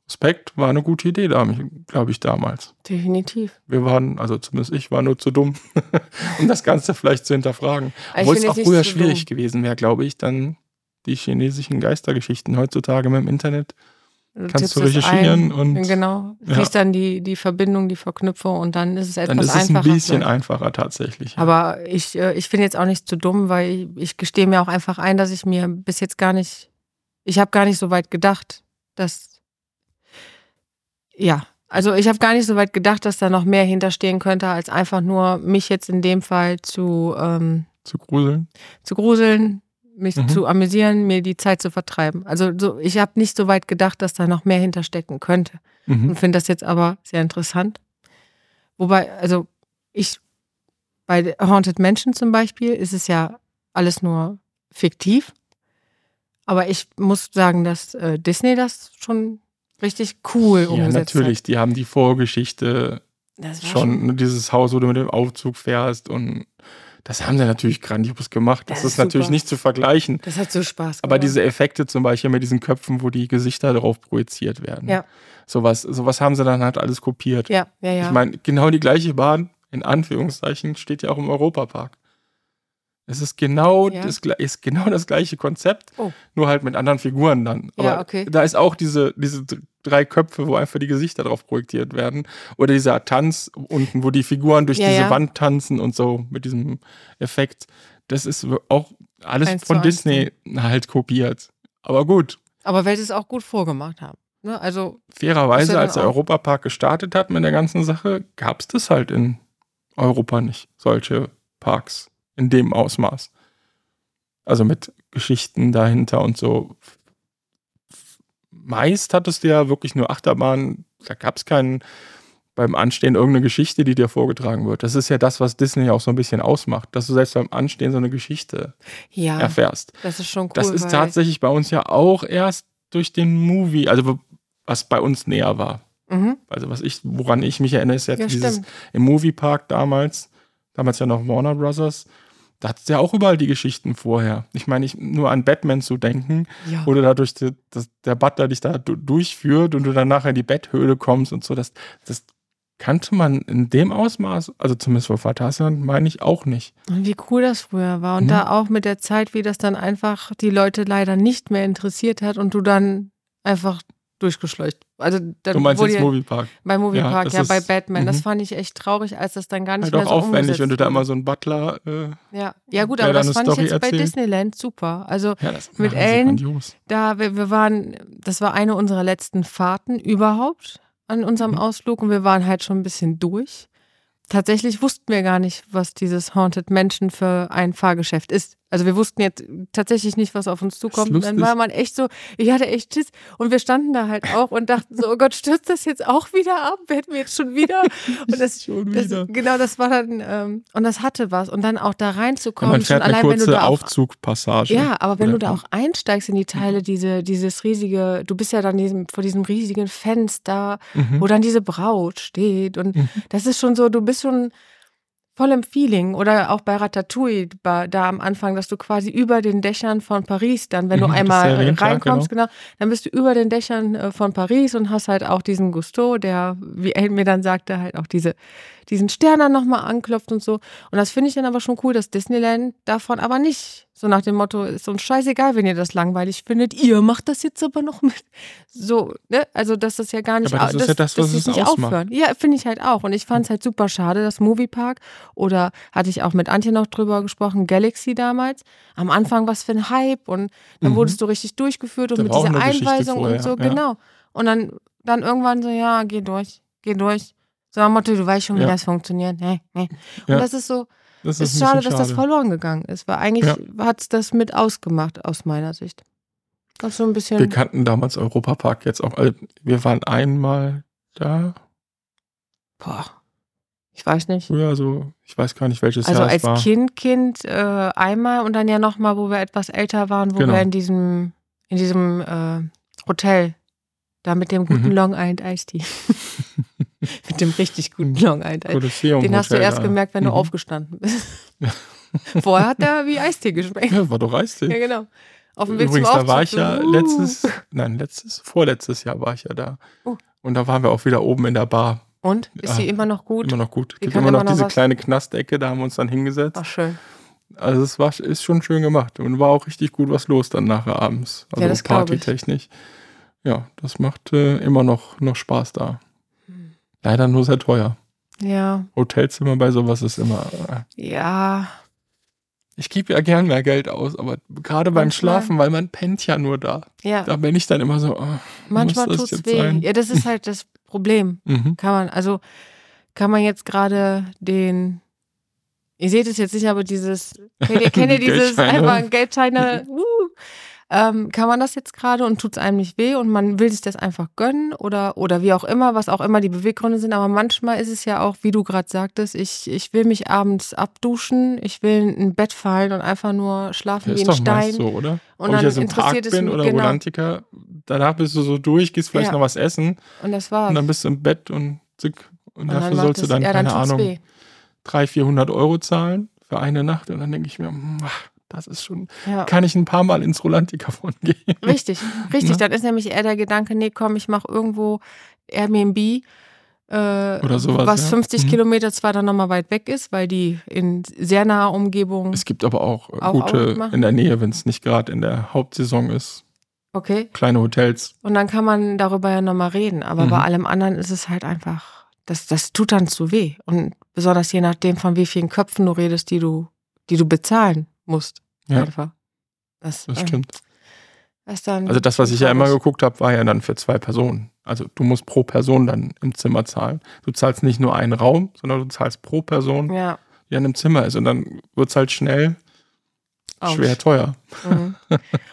Respekt war eine gute Idee, glaube ich, damals. Definitiv. Wir waren, also zumindest ich war nur zu dumm, um das Ganze vielleicht zu hinterfragen. Obwohl es auch früher schwierig dumm. gewesen wäre, glaube ich, dann die chinesischen Geistergeschichten heutzutage mit dem Internet Du kannst du recherchieren und genau ja. kriegst dann die die Verbindung, die Verknüpfung und dann ist es etwas einfacher. Dann ist es ein bisschen vielleicht. einfacher tatsächlich. Ja. Aber ich äh, ich finde jetzt auch nicht zu dumm, weil ich, ich gestehe mir auch einfach ein, dass ich mir bis jetzt gar nicht ich habe gar nicht so weit gedacht, dass ja, also ich habe gar nicht so weit gedacht, dass da noch mehr hinterstehen könnte, als einfach nur mich jetzt in dem Fall zu ähm, zu gruseln. Zu gruseln, mich mhm. zu amüsieren, mir die Zeit zu vertreiben. Also so, ich habe nicht so weit gedacht, dass da noch mehr hinterstecken könnte. Mhm. Und finde das jetzt aber sehr interessant. Wobei, also ich, bei Haunted Mansion zum Beispiel, ist es ja alles nur fiktiv. Aber ich muss sagen, dass äh, Disney das schon richtig cool umgesetzt ja, natürlich. Hat. Die haben die Vorgeschichte schon, schon, dieses Haus, wo du mit dem Aufzug fährst und das haben sie natürlich grandios gemacht. Das, das ist, ist natürlich nicht zu vergleichen. Das hat so Spaß gemacht. Aber diese Effekte zum Beispiel mit diesen Köpfen, wo die Gesichter darauf projiziert werden. Ja. Sowas, sowas haben sie dann halt alles kopiert. Ja, ja, ja. Ich meine, genau die gleiche Bahn, in Anführungszeichen, steht ja auch im Europapark. Es ist genau, ja. das, ist genau das gleiche Konzept, oh. nur halt mit anderen Figuren dann. Aber ja, okay. da ist auch diese, diese drei Köpfe, wo einfach die Gesichter drauf projektiert werden. Oder dieser Tanz unten, wo die Figuren durch ja, diese Wand tanzen und so mit diesem Effekt. Das ist auch alles eins von Disney eins. halt kopiert. Aber gut. Aber weil sie es auch gut vorgemacht haben. Ne? Also, Fairerweise, als der Europapark gestartet hat mit der ganzen Sache, gab es das halt in Europa nicht, solche Parks in dem Ausmaß. Also mit Geschichten dahinter und so. Meist hattest du ja wirklich nur Achterbahn, da gab es keinen beim Anstehen irgendeine Geschichte, die dir vorgetragen wird. Das ist ja das, was Disney auch so ein bisschen ausmacht, dass du selbst beim Anstehen so eine Geschichte ja, erfährst. Das ist schon cool. Das ist tatsächlich bei uns ja auch erst durch den Movie, also was bei uns näher war. Mhm. Also was ich, woran ich mich erinnere, ist jetzt ja, dieses stimmt. im Moviepark damals, damals ja noch Warner Brothers, da hat es ja auch überall die Geschichten vorher. Ich meine, ich, nur an Batman zu denken, ja. wo du dadurch die, das, der Butler dich da durchführt und du dann nachher in die Betthöhle kommst und so, das, das kannte man in dem Ausmaß, also zumindest vor Phantasialand, meine ich auch nicht. Und wie cool das früher war. Und mhm. da auch mit der Zeit, wie das dann einfach die Leute leider nicht mehr interessiert hat und du dann einfach durchgeschleucht. Also du meinst jetzt Moviepark? Bei Moviepark, ja, ja bei Batman. Mhm. Das fand ich echt traurig, als das dann gar nicht halt mehr so auch aufwendig, wenn du da immer so einen Butler. Äh, ja, ja gut, aber das fand Story ich jetzt erzählt. bei Disneyland super. Also ja, mit Ellen, da wir, wir waren, das war eine unserer letzten Fahrten überhaupt an unserem mhm. Ausflug und wir waren halt schon ein bisschen durch. Tatsächlich wussten wir gar nicht, was dieses Haunted Mansion für ein Fahrgeschäft ist. Also wir wussten jetzt tatsächlich nicht, was auf uns zukommt. Dann war man echt so, ich hatte echt Schiss. Und wir standen da halt auch und dachten so, oh Gott, stürzt das jetzt auch wieder ab? Werden wir jetzt schon wieder? Und das, schon wieder. Das, genau, das war dann, ähm, und das hatte was. Und dann auch da reinzukommen. Ja, man fährt schon eine allein, kurze wenn du Aufzugpassage. Ja, aber wenn du da auch einsteigst in die Teile, diese, dieses riesige, du bist ja dann diesem, vor diesem riesigen Fenster, mhm. wo dann diese Braut steht. Und mhm. das ist schon so, du bist schon voll im Feeling. Oder auch bei Ratatouille, da am Anfang, dass du quasi über den Dächern von Paris dann, wenn du mhm, einmal erwähnt, reinkommst, genau. genau. dann bist du über den Dächern äh, von Paris und hast halt auch diesen Gusto, der, wie er mir dann sagte, halt auch diese diesen Stern dann nochmal anklopft und so. Und das finde ich dann aber schon cool, dass Disneyland davon aber nicht so nach dem Motto, ist uns scheißegal, wenn ihr das langweilig findet, ihr macht das jetzt aber noch mit. So, ne? Also, dass das ja gar nicht, aber das ist ja das, was es nicht ausmacht. aufhören. Ja, finde ich halt auch. Und ich fand es halt super schade, das Moviepark. Oder hatte ich auch mit Antje noch drüber gesprochen, Galaxy damals. Am Anfang was für ein Hype und dann mhm. wurdest du richtig durchgeführt und da mit dieser Einweisung vorher, und so, ja. genau. Und dann, dann irgendwann so, ja, geh durch, geh durch. So am Motto, du weißt schon, wie ja. das funktioniert. Nee, nee. Und ja. das ist so, das ist, ist schade, dass das verloren gegangen ist, weil eigentlich ja. hat es das mit ausgemacht, aus meiner Sicht. Das so ein bisschen. Wir kannten damals Europapark jetzt auch. Also wir waren einmal da. Boah. Ich weiß nicht. Ja, so, ich weiß gar nicht, welches also Jahr es war. Also als Kind, Kind äh, einmal und dann ja nochmal, wo wir etwas älter waren, wo genau. wir in diesem, in diesem äh, Hotel Da mit dem guten mhm. Long Island Ice Tea. mit dem richtig guten Long Island Ice Tea. Den hast du erst gemerkt, wenn mhm. du aufgestanden bist. Vorher hat der wie Eistee geschmeckt. Ja, war doch Eistee. Ja, genau. Auf dem Weg Übrigens, da war ich ja uh. letztes, nein, letztes, vorletztes Jahr war ich ja da. Uh. Und da waren wir auch wieder oben in der Bar. Und? Ist ja, sie immer noch gut? Immer noch gut. Es gibt immer noch, noch diese was? kleine Knastecke, da haben wir uns dann hingesetzt. Ach, schön. Also es war, ist schon schön gemacht und war auch richtig gut was los dann nachher abends. Also ja, das partytechnisch. Ja, das macht äh, immer noch, noch Spaß da. Leider nur sehr teuer. Ja. Hotelzimmer bei sowas ist immer. Äh, ja. Ich gebe ja gern mehr Geld aus, aber gerade beim Schlafen, weil man pennt ja nur da. Ja. Da bin ich dann immer so. Oh, Manchmal tut es weh. Sein? Ja, das ist halt das Problem. Mhm. Kann man, also kann man jetzt gerade den Ihr seht es jetzt nicht, aber dieses, kennt ihr, kennt ihr dieses einfach Geldscheine, uh, ähm, kann man das jetzt gerade und tut es einem nicht weh und man will sich das einfach gönnen oder, oder wie auch immer, was auch immer die Beweggründe sind. Aber manchmal ist es ja auch, wie du gerade sagtest, ich, ich will mich abends abduschen, ich will in ein Bett fallen und einfach nur schlafen ja, wie ein ist Stein. Doch so, oder? Und Ob dann ich jetzt im Park bin oder genau. Rolantica, danach bist du so durch, gehst vielleicht ja. noch was essen. Und das war's. Und dann bist du im Bett und zick. Und, und dafür sollst du dann, ja, keine Ahnung. Weh. 300, 400 Euro zahlen für eine Nacht und dann denke ich mir, hm, ach, das ist schon, ja. kann ich ein paar Mal ins Rolantica von gehen. Richtig, richtig. Ne? Dann ist nämlich eher der Gedanke, nee, komm, ich mache irgendwo Airbnb, äh, Oder sowas, was 50 mhm. Kilometer zwar dann nochmal weit weg ist, weil die in sehr naher Umgebung. Es gibt aber auch, auch gute in der Nähe, wenn es nicht gerade in der Hauptsaison ist. Okay. Kleine Hotels. Und dann kann man darüber ja nochmal reden. Aber mhm. bei allem anderen ist es halt einfach, das, das tut dann zu weh. Und besonders je nachdem, von wie vielen Köpfen du redest, die du, die du bezahlen musst. Ja. Einfach. Das, das stimmt. Äh, dann also das, was ich ja immer geguckt habe, war ja dann für zwei Personen. Also du musst pro Person dann im Zimmer zahlen. Du zahlst nicht nur einen Raum, sondern du zahlst pro Person, ja. die an einem Zimmer ist. Und dann wird es halt schnell Ouch. schwer teuer. Mhm.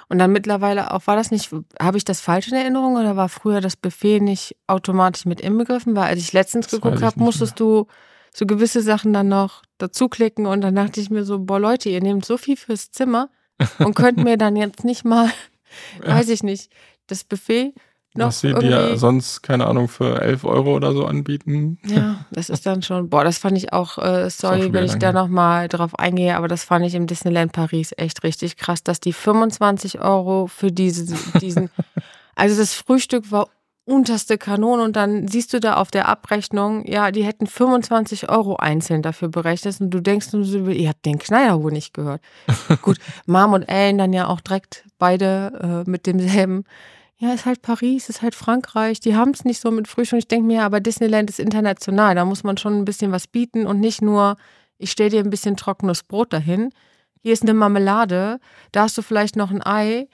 Und dann mittlerweile auch, war das nicht, habe ich das falsch in Erinnerung oder war früher das Buffet nicht automatisch mit inbegriffen? Weil als ich letztens das geguckt habe, musstest mehr. du so gewisse Sachen dann noch dazuklicken und dann dachte ich mir so, boah Leute, ihr nehmt so viel fürs Zimmer und könnt mir dann jetzt nicht mal, ja. weiß ich nicht, das Buffet noch Was sie dir sonst, keine Ahnung, für 11 Euro oder so anbieten. Ja, das ist dann schon, boah, das fand ich auch, äh, sorry, auch wenn ich da nochmal drauf eingehe, aber das fand ich im Disneyland Paris echt richtig krass, dass die 25 Euro für diese, diesen, also das Frühstück war unterste Kanone und dann siehst du da auf der Abrechnung, ja, die hätten 25 Euro einzeln dafür berechnet und du denkst, ihr habt den Kneier wohl nicht gehört. Gut, Mom und Ellen dann ja auch direkt beide äh, mit demselben. Ja, ist halt Paris, ist halt Frankreich, die haben es nicht so mit Frühstück. Ich denke mir, ja, aber Disneyland ist international, da muss man schon ein bisschen was bieten und nicht nur, ich stelle dir ein bisschen trockenes Brot dahin. Hier ist eine Marmelade, da hast du vielleicht noch ein Ei.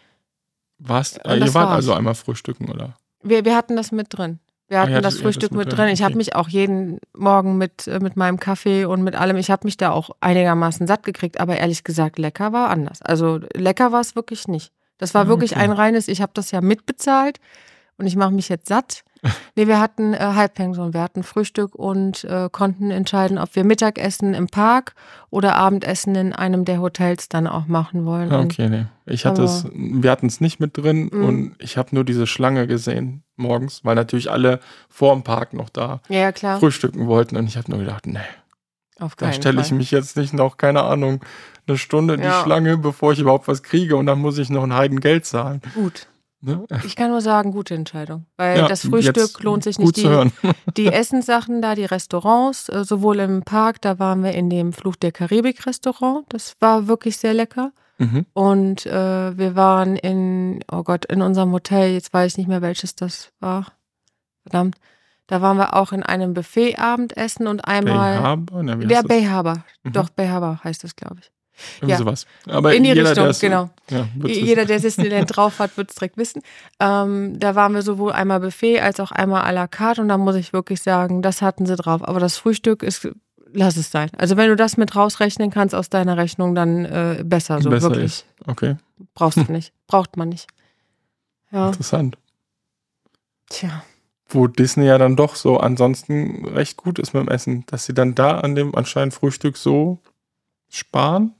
Was? Ihr wart war's. also einmal frühstücken, oder? Wir, wir hatten das mit drin. Wir hatten ah, ja, das Frühstück das mit drin. Ich okay. habe mich auch jeden Morgen mit, äh, mit meinem Kaffee und mit allem, ich habe mich da auch einigermaßen satt gekriegt, aber ehrlich gesagt, lecker war anders. Also lecker war es wirklich nicht. Das war ah, wirklich okay. ein reines, ich habe das ja mitbezahlt und ich mache mich jetzt satt. Nee, wir hatten äh, Halbpension, wir hatten Frühstück und äh, konnten entscheiden, ob wir Mittagessen im Park oder Abendessen in einem der Hotels dann auch machen wollen. Okay, nee. Ich hatte es, wir hatten es nicht mit drin mhm. und ich habe nur diese Schlange gesehen morgens, weil natürlich alle vor dem Park noch da ja, klar. frühstücken wollten und ich habe nur gedacht, nee. Auf da stelle ich mich jetzt nicht noch, keine Ahnung, eine Stunde in ja. die Schlange, bevor ich überhaupt was kriege und dann muss ich noch ein Heidengeld zahlen. Gut. Ne? Ich kann nur sagen, gute Entscheidung. Weil ja, das Frühstück lohnt sich nicht. Die, die Essenssachen da, die Restaurants, äh, sowohl im Park, da waren wir in dem Fluch der Karibik Restaurant. Das war wirklich sehr lecker. Mhm. Und äh, wir waren in, oh Gott, in unserem Hotel, jetzt weiß ich nicht mehr, welches das war. Verdammt. Da waren wir auch in einem Buffet-Abendessen und einmal. Bay Harbor? Na, der Bay Harbor. Mhm. Doch, Bay Harbor heißt das, glaube ich. Irgendwie ja. sowas. Aber in die jeder, Richtung, genau. Ja, jeder, der Disneyland drauf hat, wird es direkt wissen. Ähm, da waren wir sowohl einmal Buffet als auch einmal à la carte und da muss ich wirklich sagen, das hatten sie drauf. Aber das Frühstück ist, lass es sein. Also wenn du das mit rausrechnen kannst aus deiner Rechnung, dann äh, besser so besser wirklich. Ist. Okay. Brauchst du nicht. Braucht man nicht. Ja. Interessant. Tja. Wo Disney ja dann doch so ansonsten recht gut ist mit dem Essen, dass sie dann da an dem anscheinend Frühstück so sparen.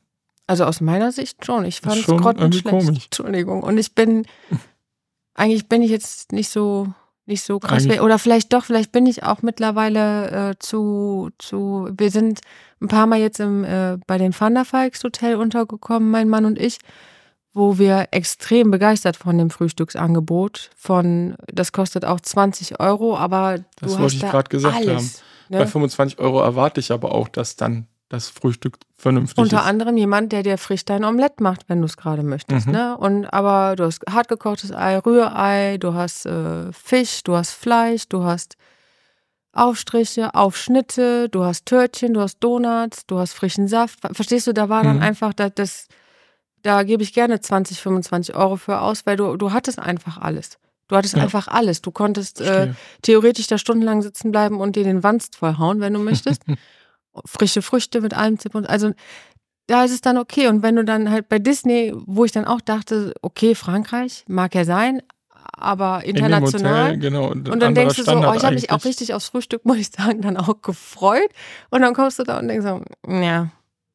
Also aus meiner Sicht schon. Ich fand es grottenschlecht. Komisch. Entschuldigung. Und ich bin, eigentlich bin ich jetzt nicht so nicht so krass wäre. Oder vielleicht doch, vielleicht bin ich auch mittlerweile äh, zu, zu, wir sind ein paar Mal jetzt im, äh, bei den Van der Falks Hotel untergekommen, mein Mann und ich, wo wir extrem begeistert von dem Frühstücksangebot von, das kostet auch 20 Euro, aber das du wollte hast ich da gerade gesagt alles, haben. ne? Bei 25 Euro erwarte ich aber auch, dass dann das Frühstück vernünftig Unter ist. anderem jemand, der dir frisch dein Omelett macht, wenn du es gerade möchtest. Mhm. Ne? Und aber du hast hartgekochtes Ei, Rührei, du hast äh, Fisch, du hast Fleisch, du hast Aufstriche, Aufschnitte, du hast Törtchen, du hast Donuts, du hast frischen Saft. Verstehst du, da war dann Mhm. einfach das, das da gebe ich gerne 20, 25 Euro für aus, weil du, du hattest einfach alles. Du hattest Ja. einfach alles. Du konntest äh, theoretisch da stundenlang sitzen bleiben und dir den Wanst vollhauen, wenn du möchtest. Frische Früchte mit allem Zip und also da ist es dann okay. Und wenn du dann halt bei Disney, wo ich dann auch dachte, okay, Frankreich mag ja sein, aber In international. Hotel, genau. Und dann denkst du so, oh, ich habe mich auch richtig aufs Frühstück, muss ich sagen, dann auch gefreut. Und dann kommst du da und denkst so, ja,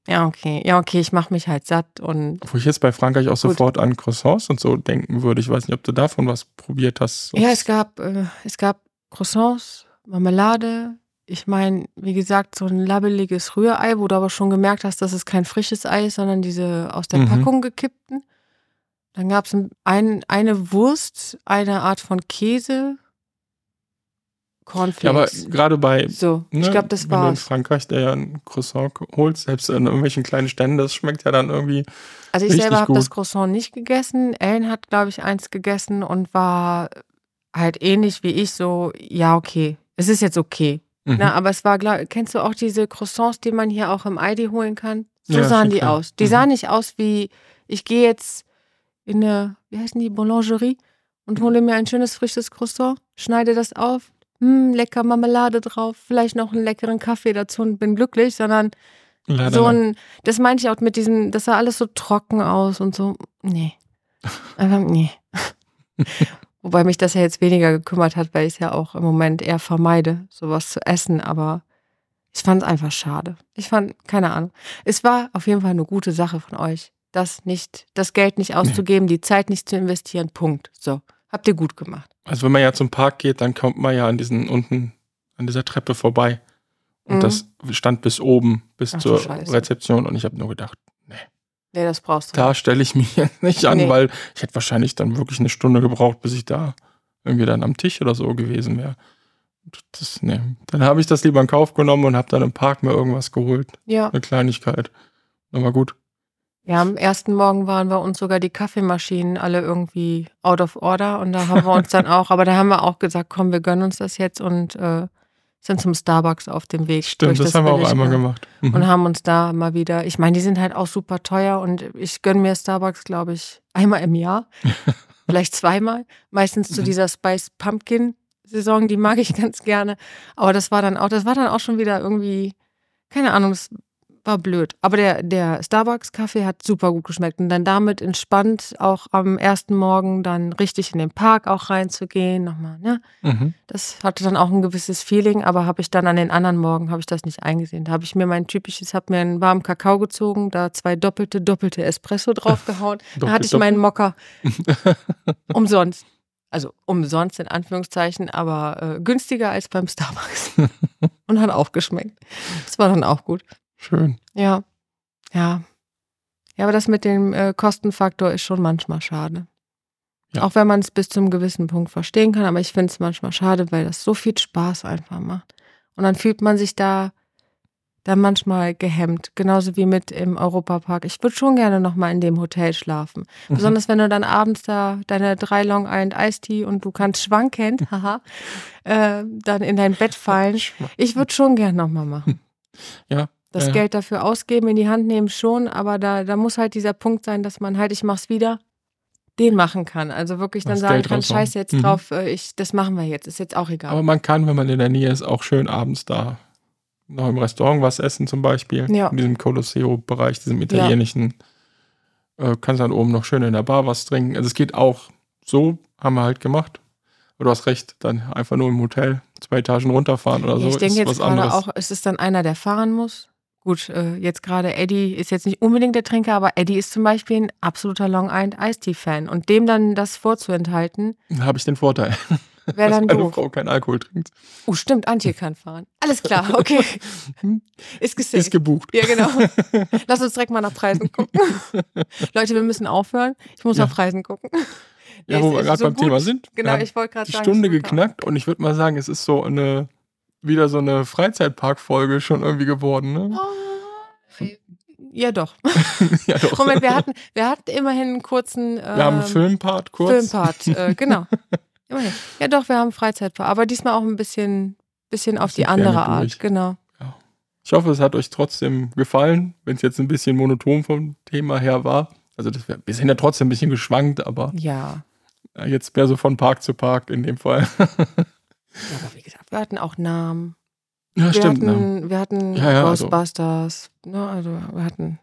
ja, okay, ja, okay, ich mache mich halt satt und Wo ich jetzt bei Frankreich auch Gut. sofort an Croissants und so denken würde. Ich weiß nicht, ob du davon was probiert hast. Ja, es gab, äh, es gab Croissants, Marmelade. Ich meine, wie gesagt, so ein labbeliges Rührei, wo du aber schon gemerkt hast, dass es kein frisches Ei ist, sondern diese aus der Mhm. Packung gekippten. Dann gab es ein, eine Wurst, eine Art von Käse, Ja, aber Cornflakes. gerade bei, so, ne, ich glaube, das du in. Frankreich der ja ein Croissant holst, selbst in irgendwelchen kleinen Ständen, das schmeckt ja dann irgendwie. Also ich selber habe das. Croissant nicht gegessen. Ellen hat, glaube ich, eins gegessen und war halt ähnlich wie ich so, ja, okay. Es ist jetzt okay. Mhm. Na, aber es war, glaub, kennst du auch diese Croissants, die man hier auch im Aldi holen kann? So Ja, sahen die klar. aus. Die Mhm. sahen nicht aus wie, ich gehe jetzt in eine, wie heißen die, Boulangerie und hole mir ein schönes frisches Croissant, schneide das auf, hm, lecker Marmelade drauf, vielleicht noch einen leckeren Kaffee dazu und bin glücklich, sondern Leider so ein, das meinte ich auch mit diesem, das sah alles so trocken aus und so, nee. Einfach, nee. Wobei mich das ja jetzt weniger gekümmert hat, weil ich es ja auch im Moment eher vermeide, sowas zu essen, aber ich fand es einfach schade. Ich fand, keine Ahnung. Es war auf jeden Fall eine gute Sache von euch, das nicht, das Geld nicht auszugeben, die Zeit nicht zu investieren. Punkt. So. Habt ihr gut gemacht. Also wenn man ja zum Park geht, dann kommt man ja an diesen unten, an dieser Treppe vorbei. Und Mhm. das stand bis oben, bis Ach zur. Rezeption. Und ich habe nur gedacht, Nee, das brauchst du. da stelle ich mich jetzt nicht an, Nee. weil ich hätte wahrscheinlich dann wirklich eine Stunde gebraucht, bis ich da irgendwie dann am Tisch oder so gewesen wäre. Das, nee. Dann habe ich das lieber in Kauf genommen und habe dann im Park mir irgendwas geholt. Ja. Eine Kleinigkeit. Aber gut. Ja, am ersten Morgen waren bei uns sogar die Kaffeemaschinen alle irgendwie out of order und da haben wir uns dann auch, aber da haben wir auch gesagt, komm, wir gönnen uns das jetzt und äh, sind zum Starbucks auf dem Weg. Stimmt, durch das, haben wir auch einmal gemacht. Mhm. Und haben uns da mal wieder, ich meine, die sind halt auch super teuer und ich gönne mir Starbucks, glaube ich, einmal im Jahr, vielleicht zweimal. Meistens zu Mhm. dieser Spice Pumpkin Saison, die mag ich ganz gerne. Aber das war dann auch, das war dann auch schon wieder irgendwie, keine Ahnung, das war blöd. Aber der, der Starbucks-Kaffee hat super gut geschmeckt. Und dann damit entspannt auch am ersten Morgen dann richtig in den Park auch reinzugehen, nochmal, ne? Mhm. Das hatte dann auch ein gewisses Feeling, aber habe ich dann an den anderen Morgen habe ich das nicht eingesehen. Da habe ich mir mein typisches, habe mir einen warmen Kakao gezogen, da zwei doppelte, doppelte Espresso draufgehauen. da hatte ich meinen Mocker umsonst. Also umsonst in Anführungszeichen, aber äh, günstiger als beim Starbucks. Und hat auch geschmeckt. Das war dann auch gut. Schön. Ja. Ja. Ja, aber das mit dem äh, Kostenfaktor ist schon manchmal schade. Ja. Auch wenn man es bis zum gewissen Punkt verstehen kann, aber ich finde es manchmal schade, weil das so viel Spaß einfach macht. Und dann fühlt man sich da, da manchmal gehemmt, genauso wie mit im Europapark. Ich würde schon gerne nochmal in dem Hotel schlafen. Mhm. Besonders wenn du dann abends da deine drei Long Island Iced Tea und du kannst schwankend, haha, äh, dann in dein Bett fallen. Ich würde schon gern nochmal machen. Ja. Das ja, ja. Geld dafür ausgeben, in die Hand nehmen schon, aber da, da muss halt dieser Punkt sein, dass man halt, ich mach's wieder, den machen kann. Also wirklich dann Das sagen Geld kann, scheiße jetzt Mhm. drauf, äh, ich, das machen wir jetzt, ist jetzt auch egal. Aber man kann, wenn man in der Nähe ist, auch schön abends da noch im Restaurant was essen zum Beispiel. Ja. In diesem Colosseo-Bereich, diesem italienischen. Äh, kannst dann oben noch schön in der Bar was trinken. Also es geht auch so, haben wir halt gemacht. Aber du hast recht, dann einfach nur im Hotel zwei Etagen runterfahren oder Ja, so ich denke ist jetzt gerade anderes. auch, ist es dann einer, der fahren muss? Gut, äh, jetzt gerade Eddie ist jetzt nicht unbedingt der Trinker, aber Eddie ist zum Beispiel ein absoluter Long Island Iced Tea Fan und dem dann das vorzuenthalten, habe ich den Vorteil. Wäre dann Meine doof. Frau kein Alkohol trinkt. Oh, stimmt, Antje kann fahren. Alles klar, okay. Ist gesaved. Ist gebucht. ja, genau. Lass uns direkt mal nach Preisen gucken. Leute, wir müssen aufhören. Ich muss Ja. nach Preisen gucken. Ja, Nee, wo wir gerade so beim gut. Thema sind. Genau, ich wollte gerade die sagen. Stunde geknackt und ich würde mal sagen, es ist so eine wieder so eine Freizeitparkfolge schon irgendwie geworden. Ne? Ja, doch. ja, doch. Moment, wir hatten, wir hatten immerhin einen kurzen ähm, wir haben einen Filmpart kurz. Filmpart. Äh, genau. Immerhin. Ja, doch, wir haben einen Freizeitpart. Aber diesmal auch ein bisschen, bisschen auf die andere Art. Genau. Ich hoffe, es hat euch trotzdem gefallen, wenn es jetzt ein bisschen monoton vom Thema her war. Also das wir sind ja trotzdem ein bisschen geschwankt, aber Ja. jetzt mehr so von Park zu Park in dem Fall. ja. Aber wie gesagt, wir hatten auch Namen. ja, wir stimmt. Ne? hatten, wir hatten Ja, ja, also- Ghostbusters. Ne, also wir hatten.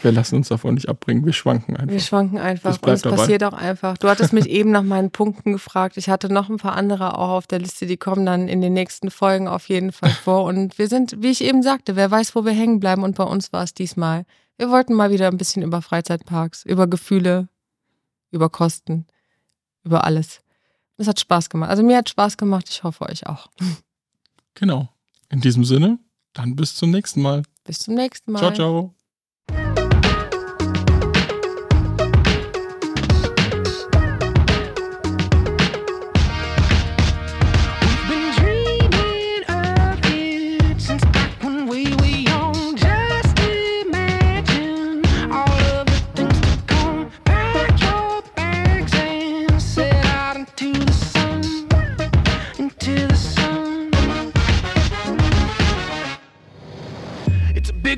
Wir lassen uns davon nicht abbringen, wir schwanken einfach. Wir schwanken einfach Das und bleibt es dabei. passiert auch einfach. Du hattest mich eben nach meinen Punkten gefragt. Ich hatte noch ein paar andere auch auf der Liste, die kommen dann in den nächsten Folgen auf jeden Fall vor. Und wir sind, wie ich eben sagte, wer weiß, wo wir hängen bleiben. Und bei uns war es diesmal. Wir wollten mal wieder ein bisschen über Freizeitparks, über Gefühle, über Kosten, über alles. Es hat Spaß gemacht. Also mir hat Spaß gemacht. Ich hoffe euch auch. Genau. In diesem Sinne, dann bis zum nächsten Mal. Bis zum nächsten Mal. Ciao, ciao.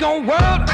It's a big old world,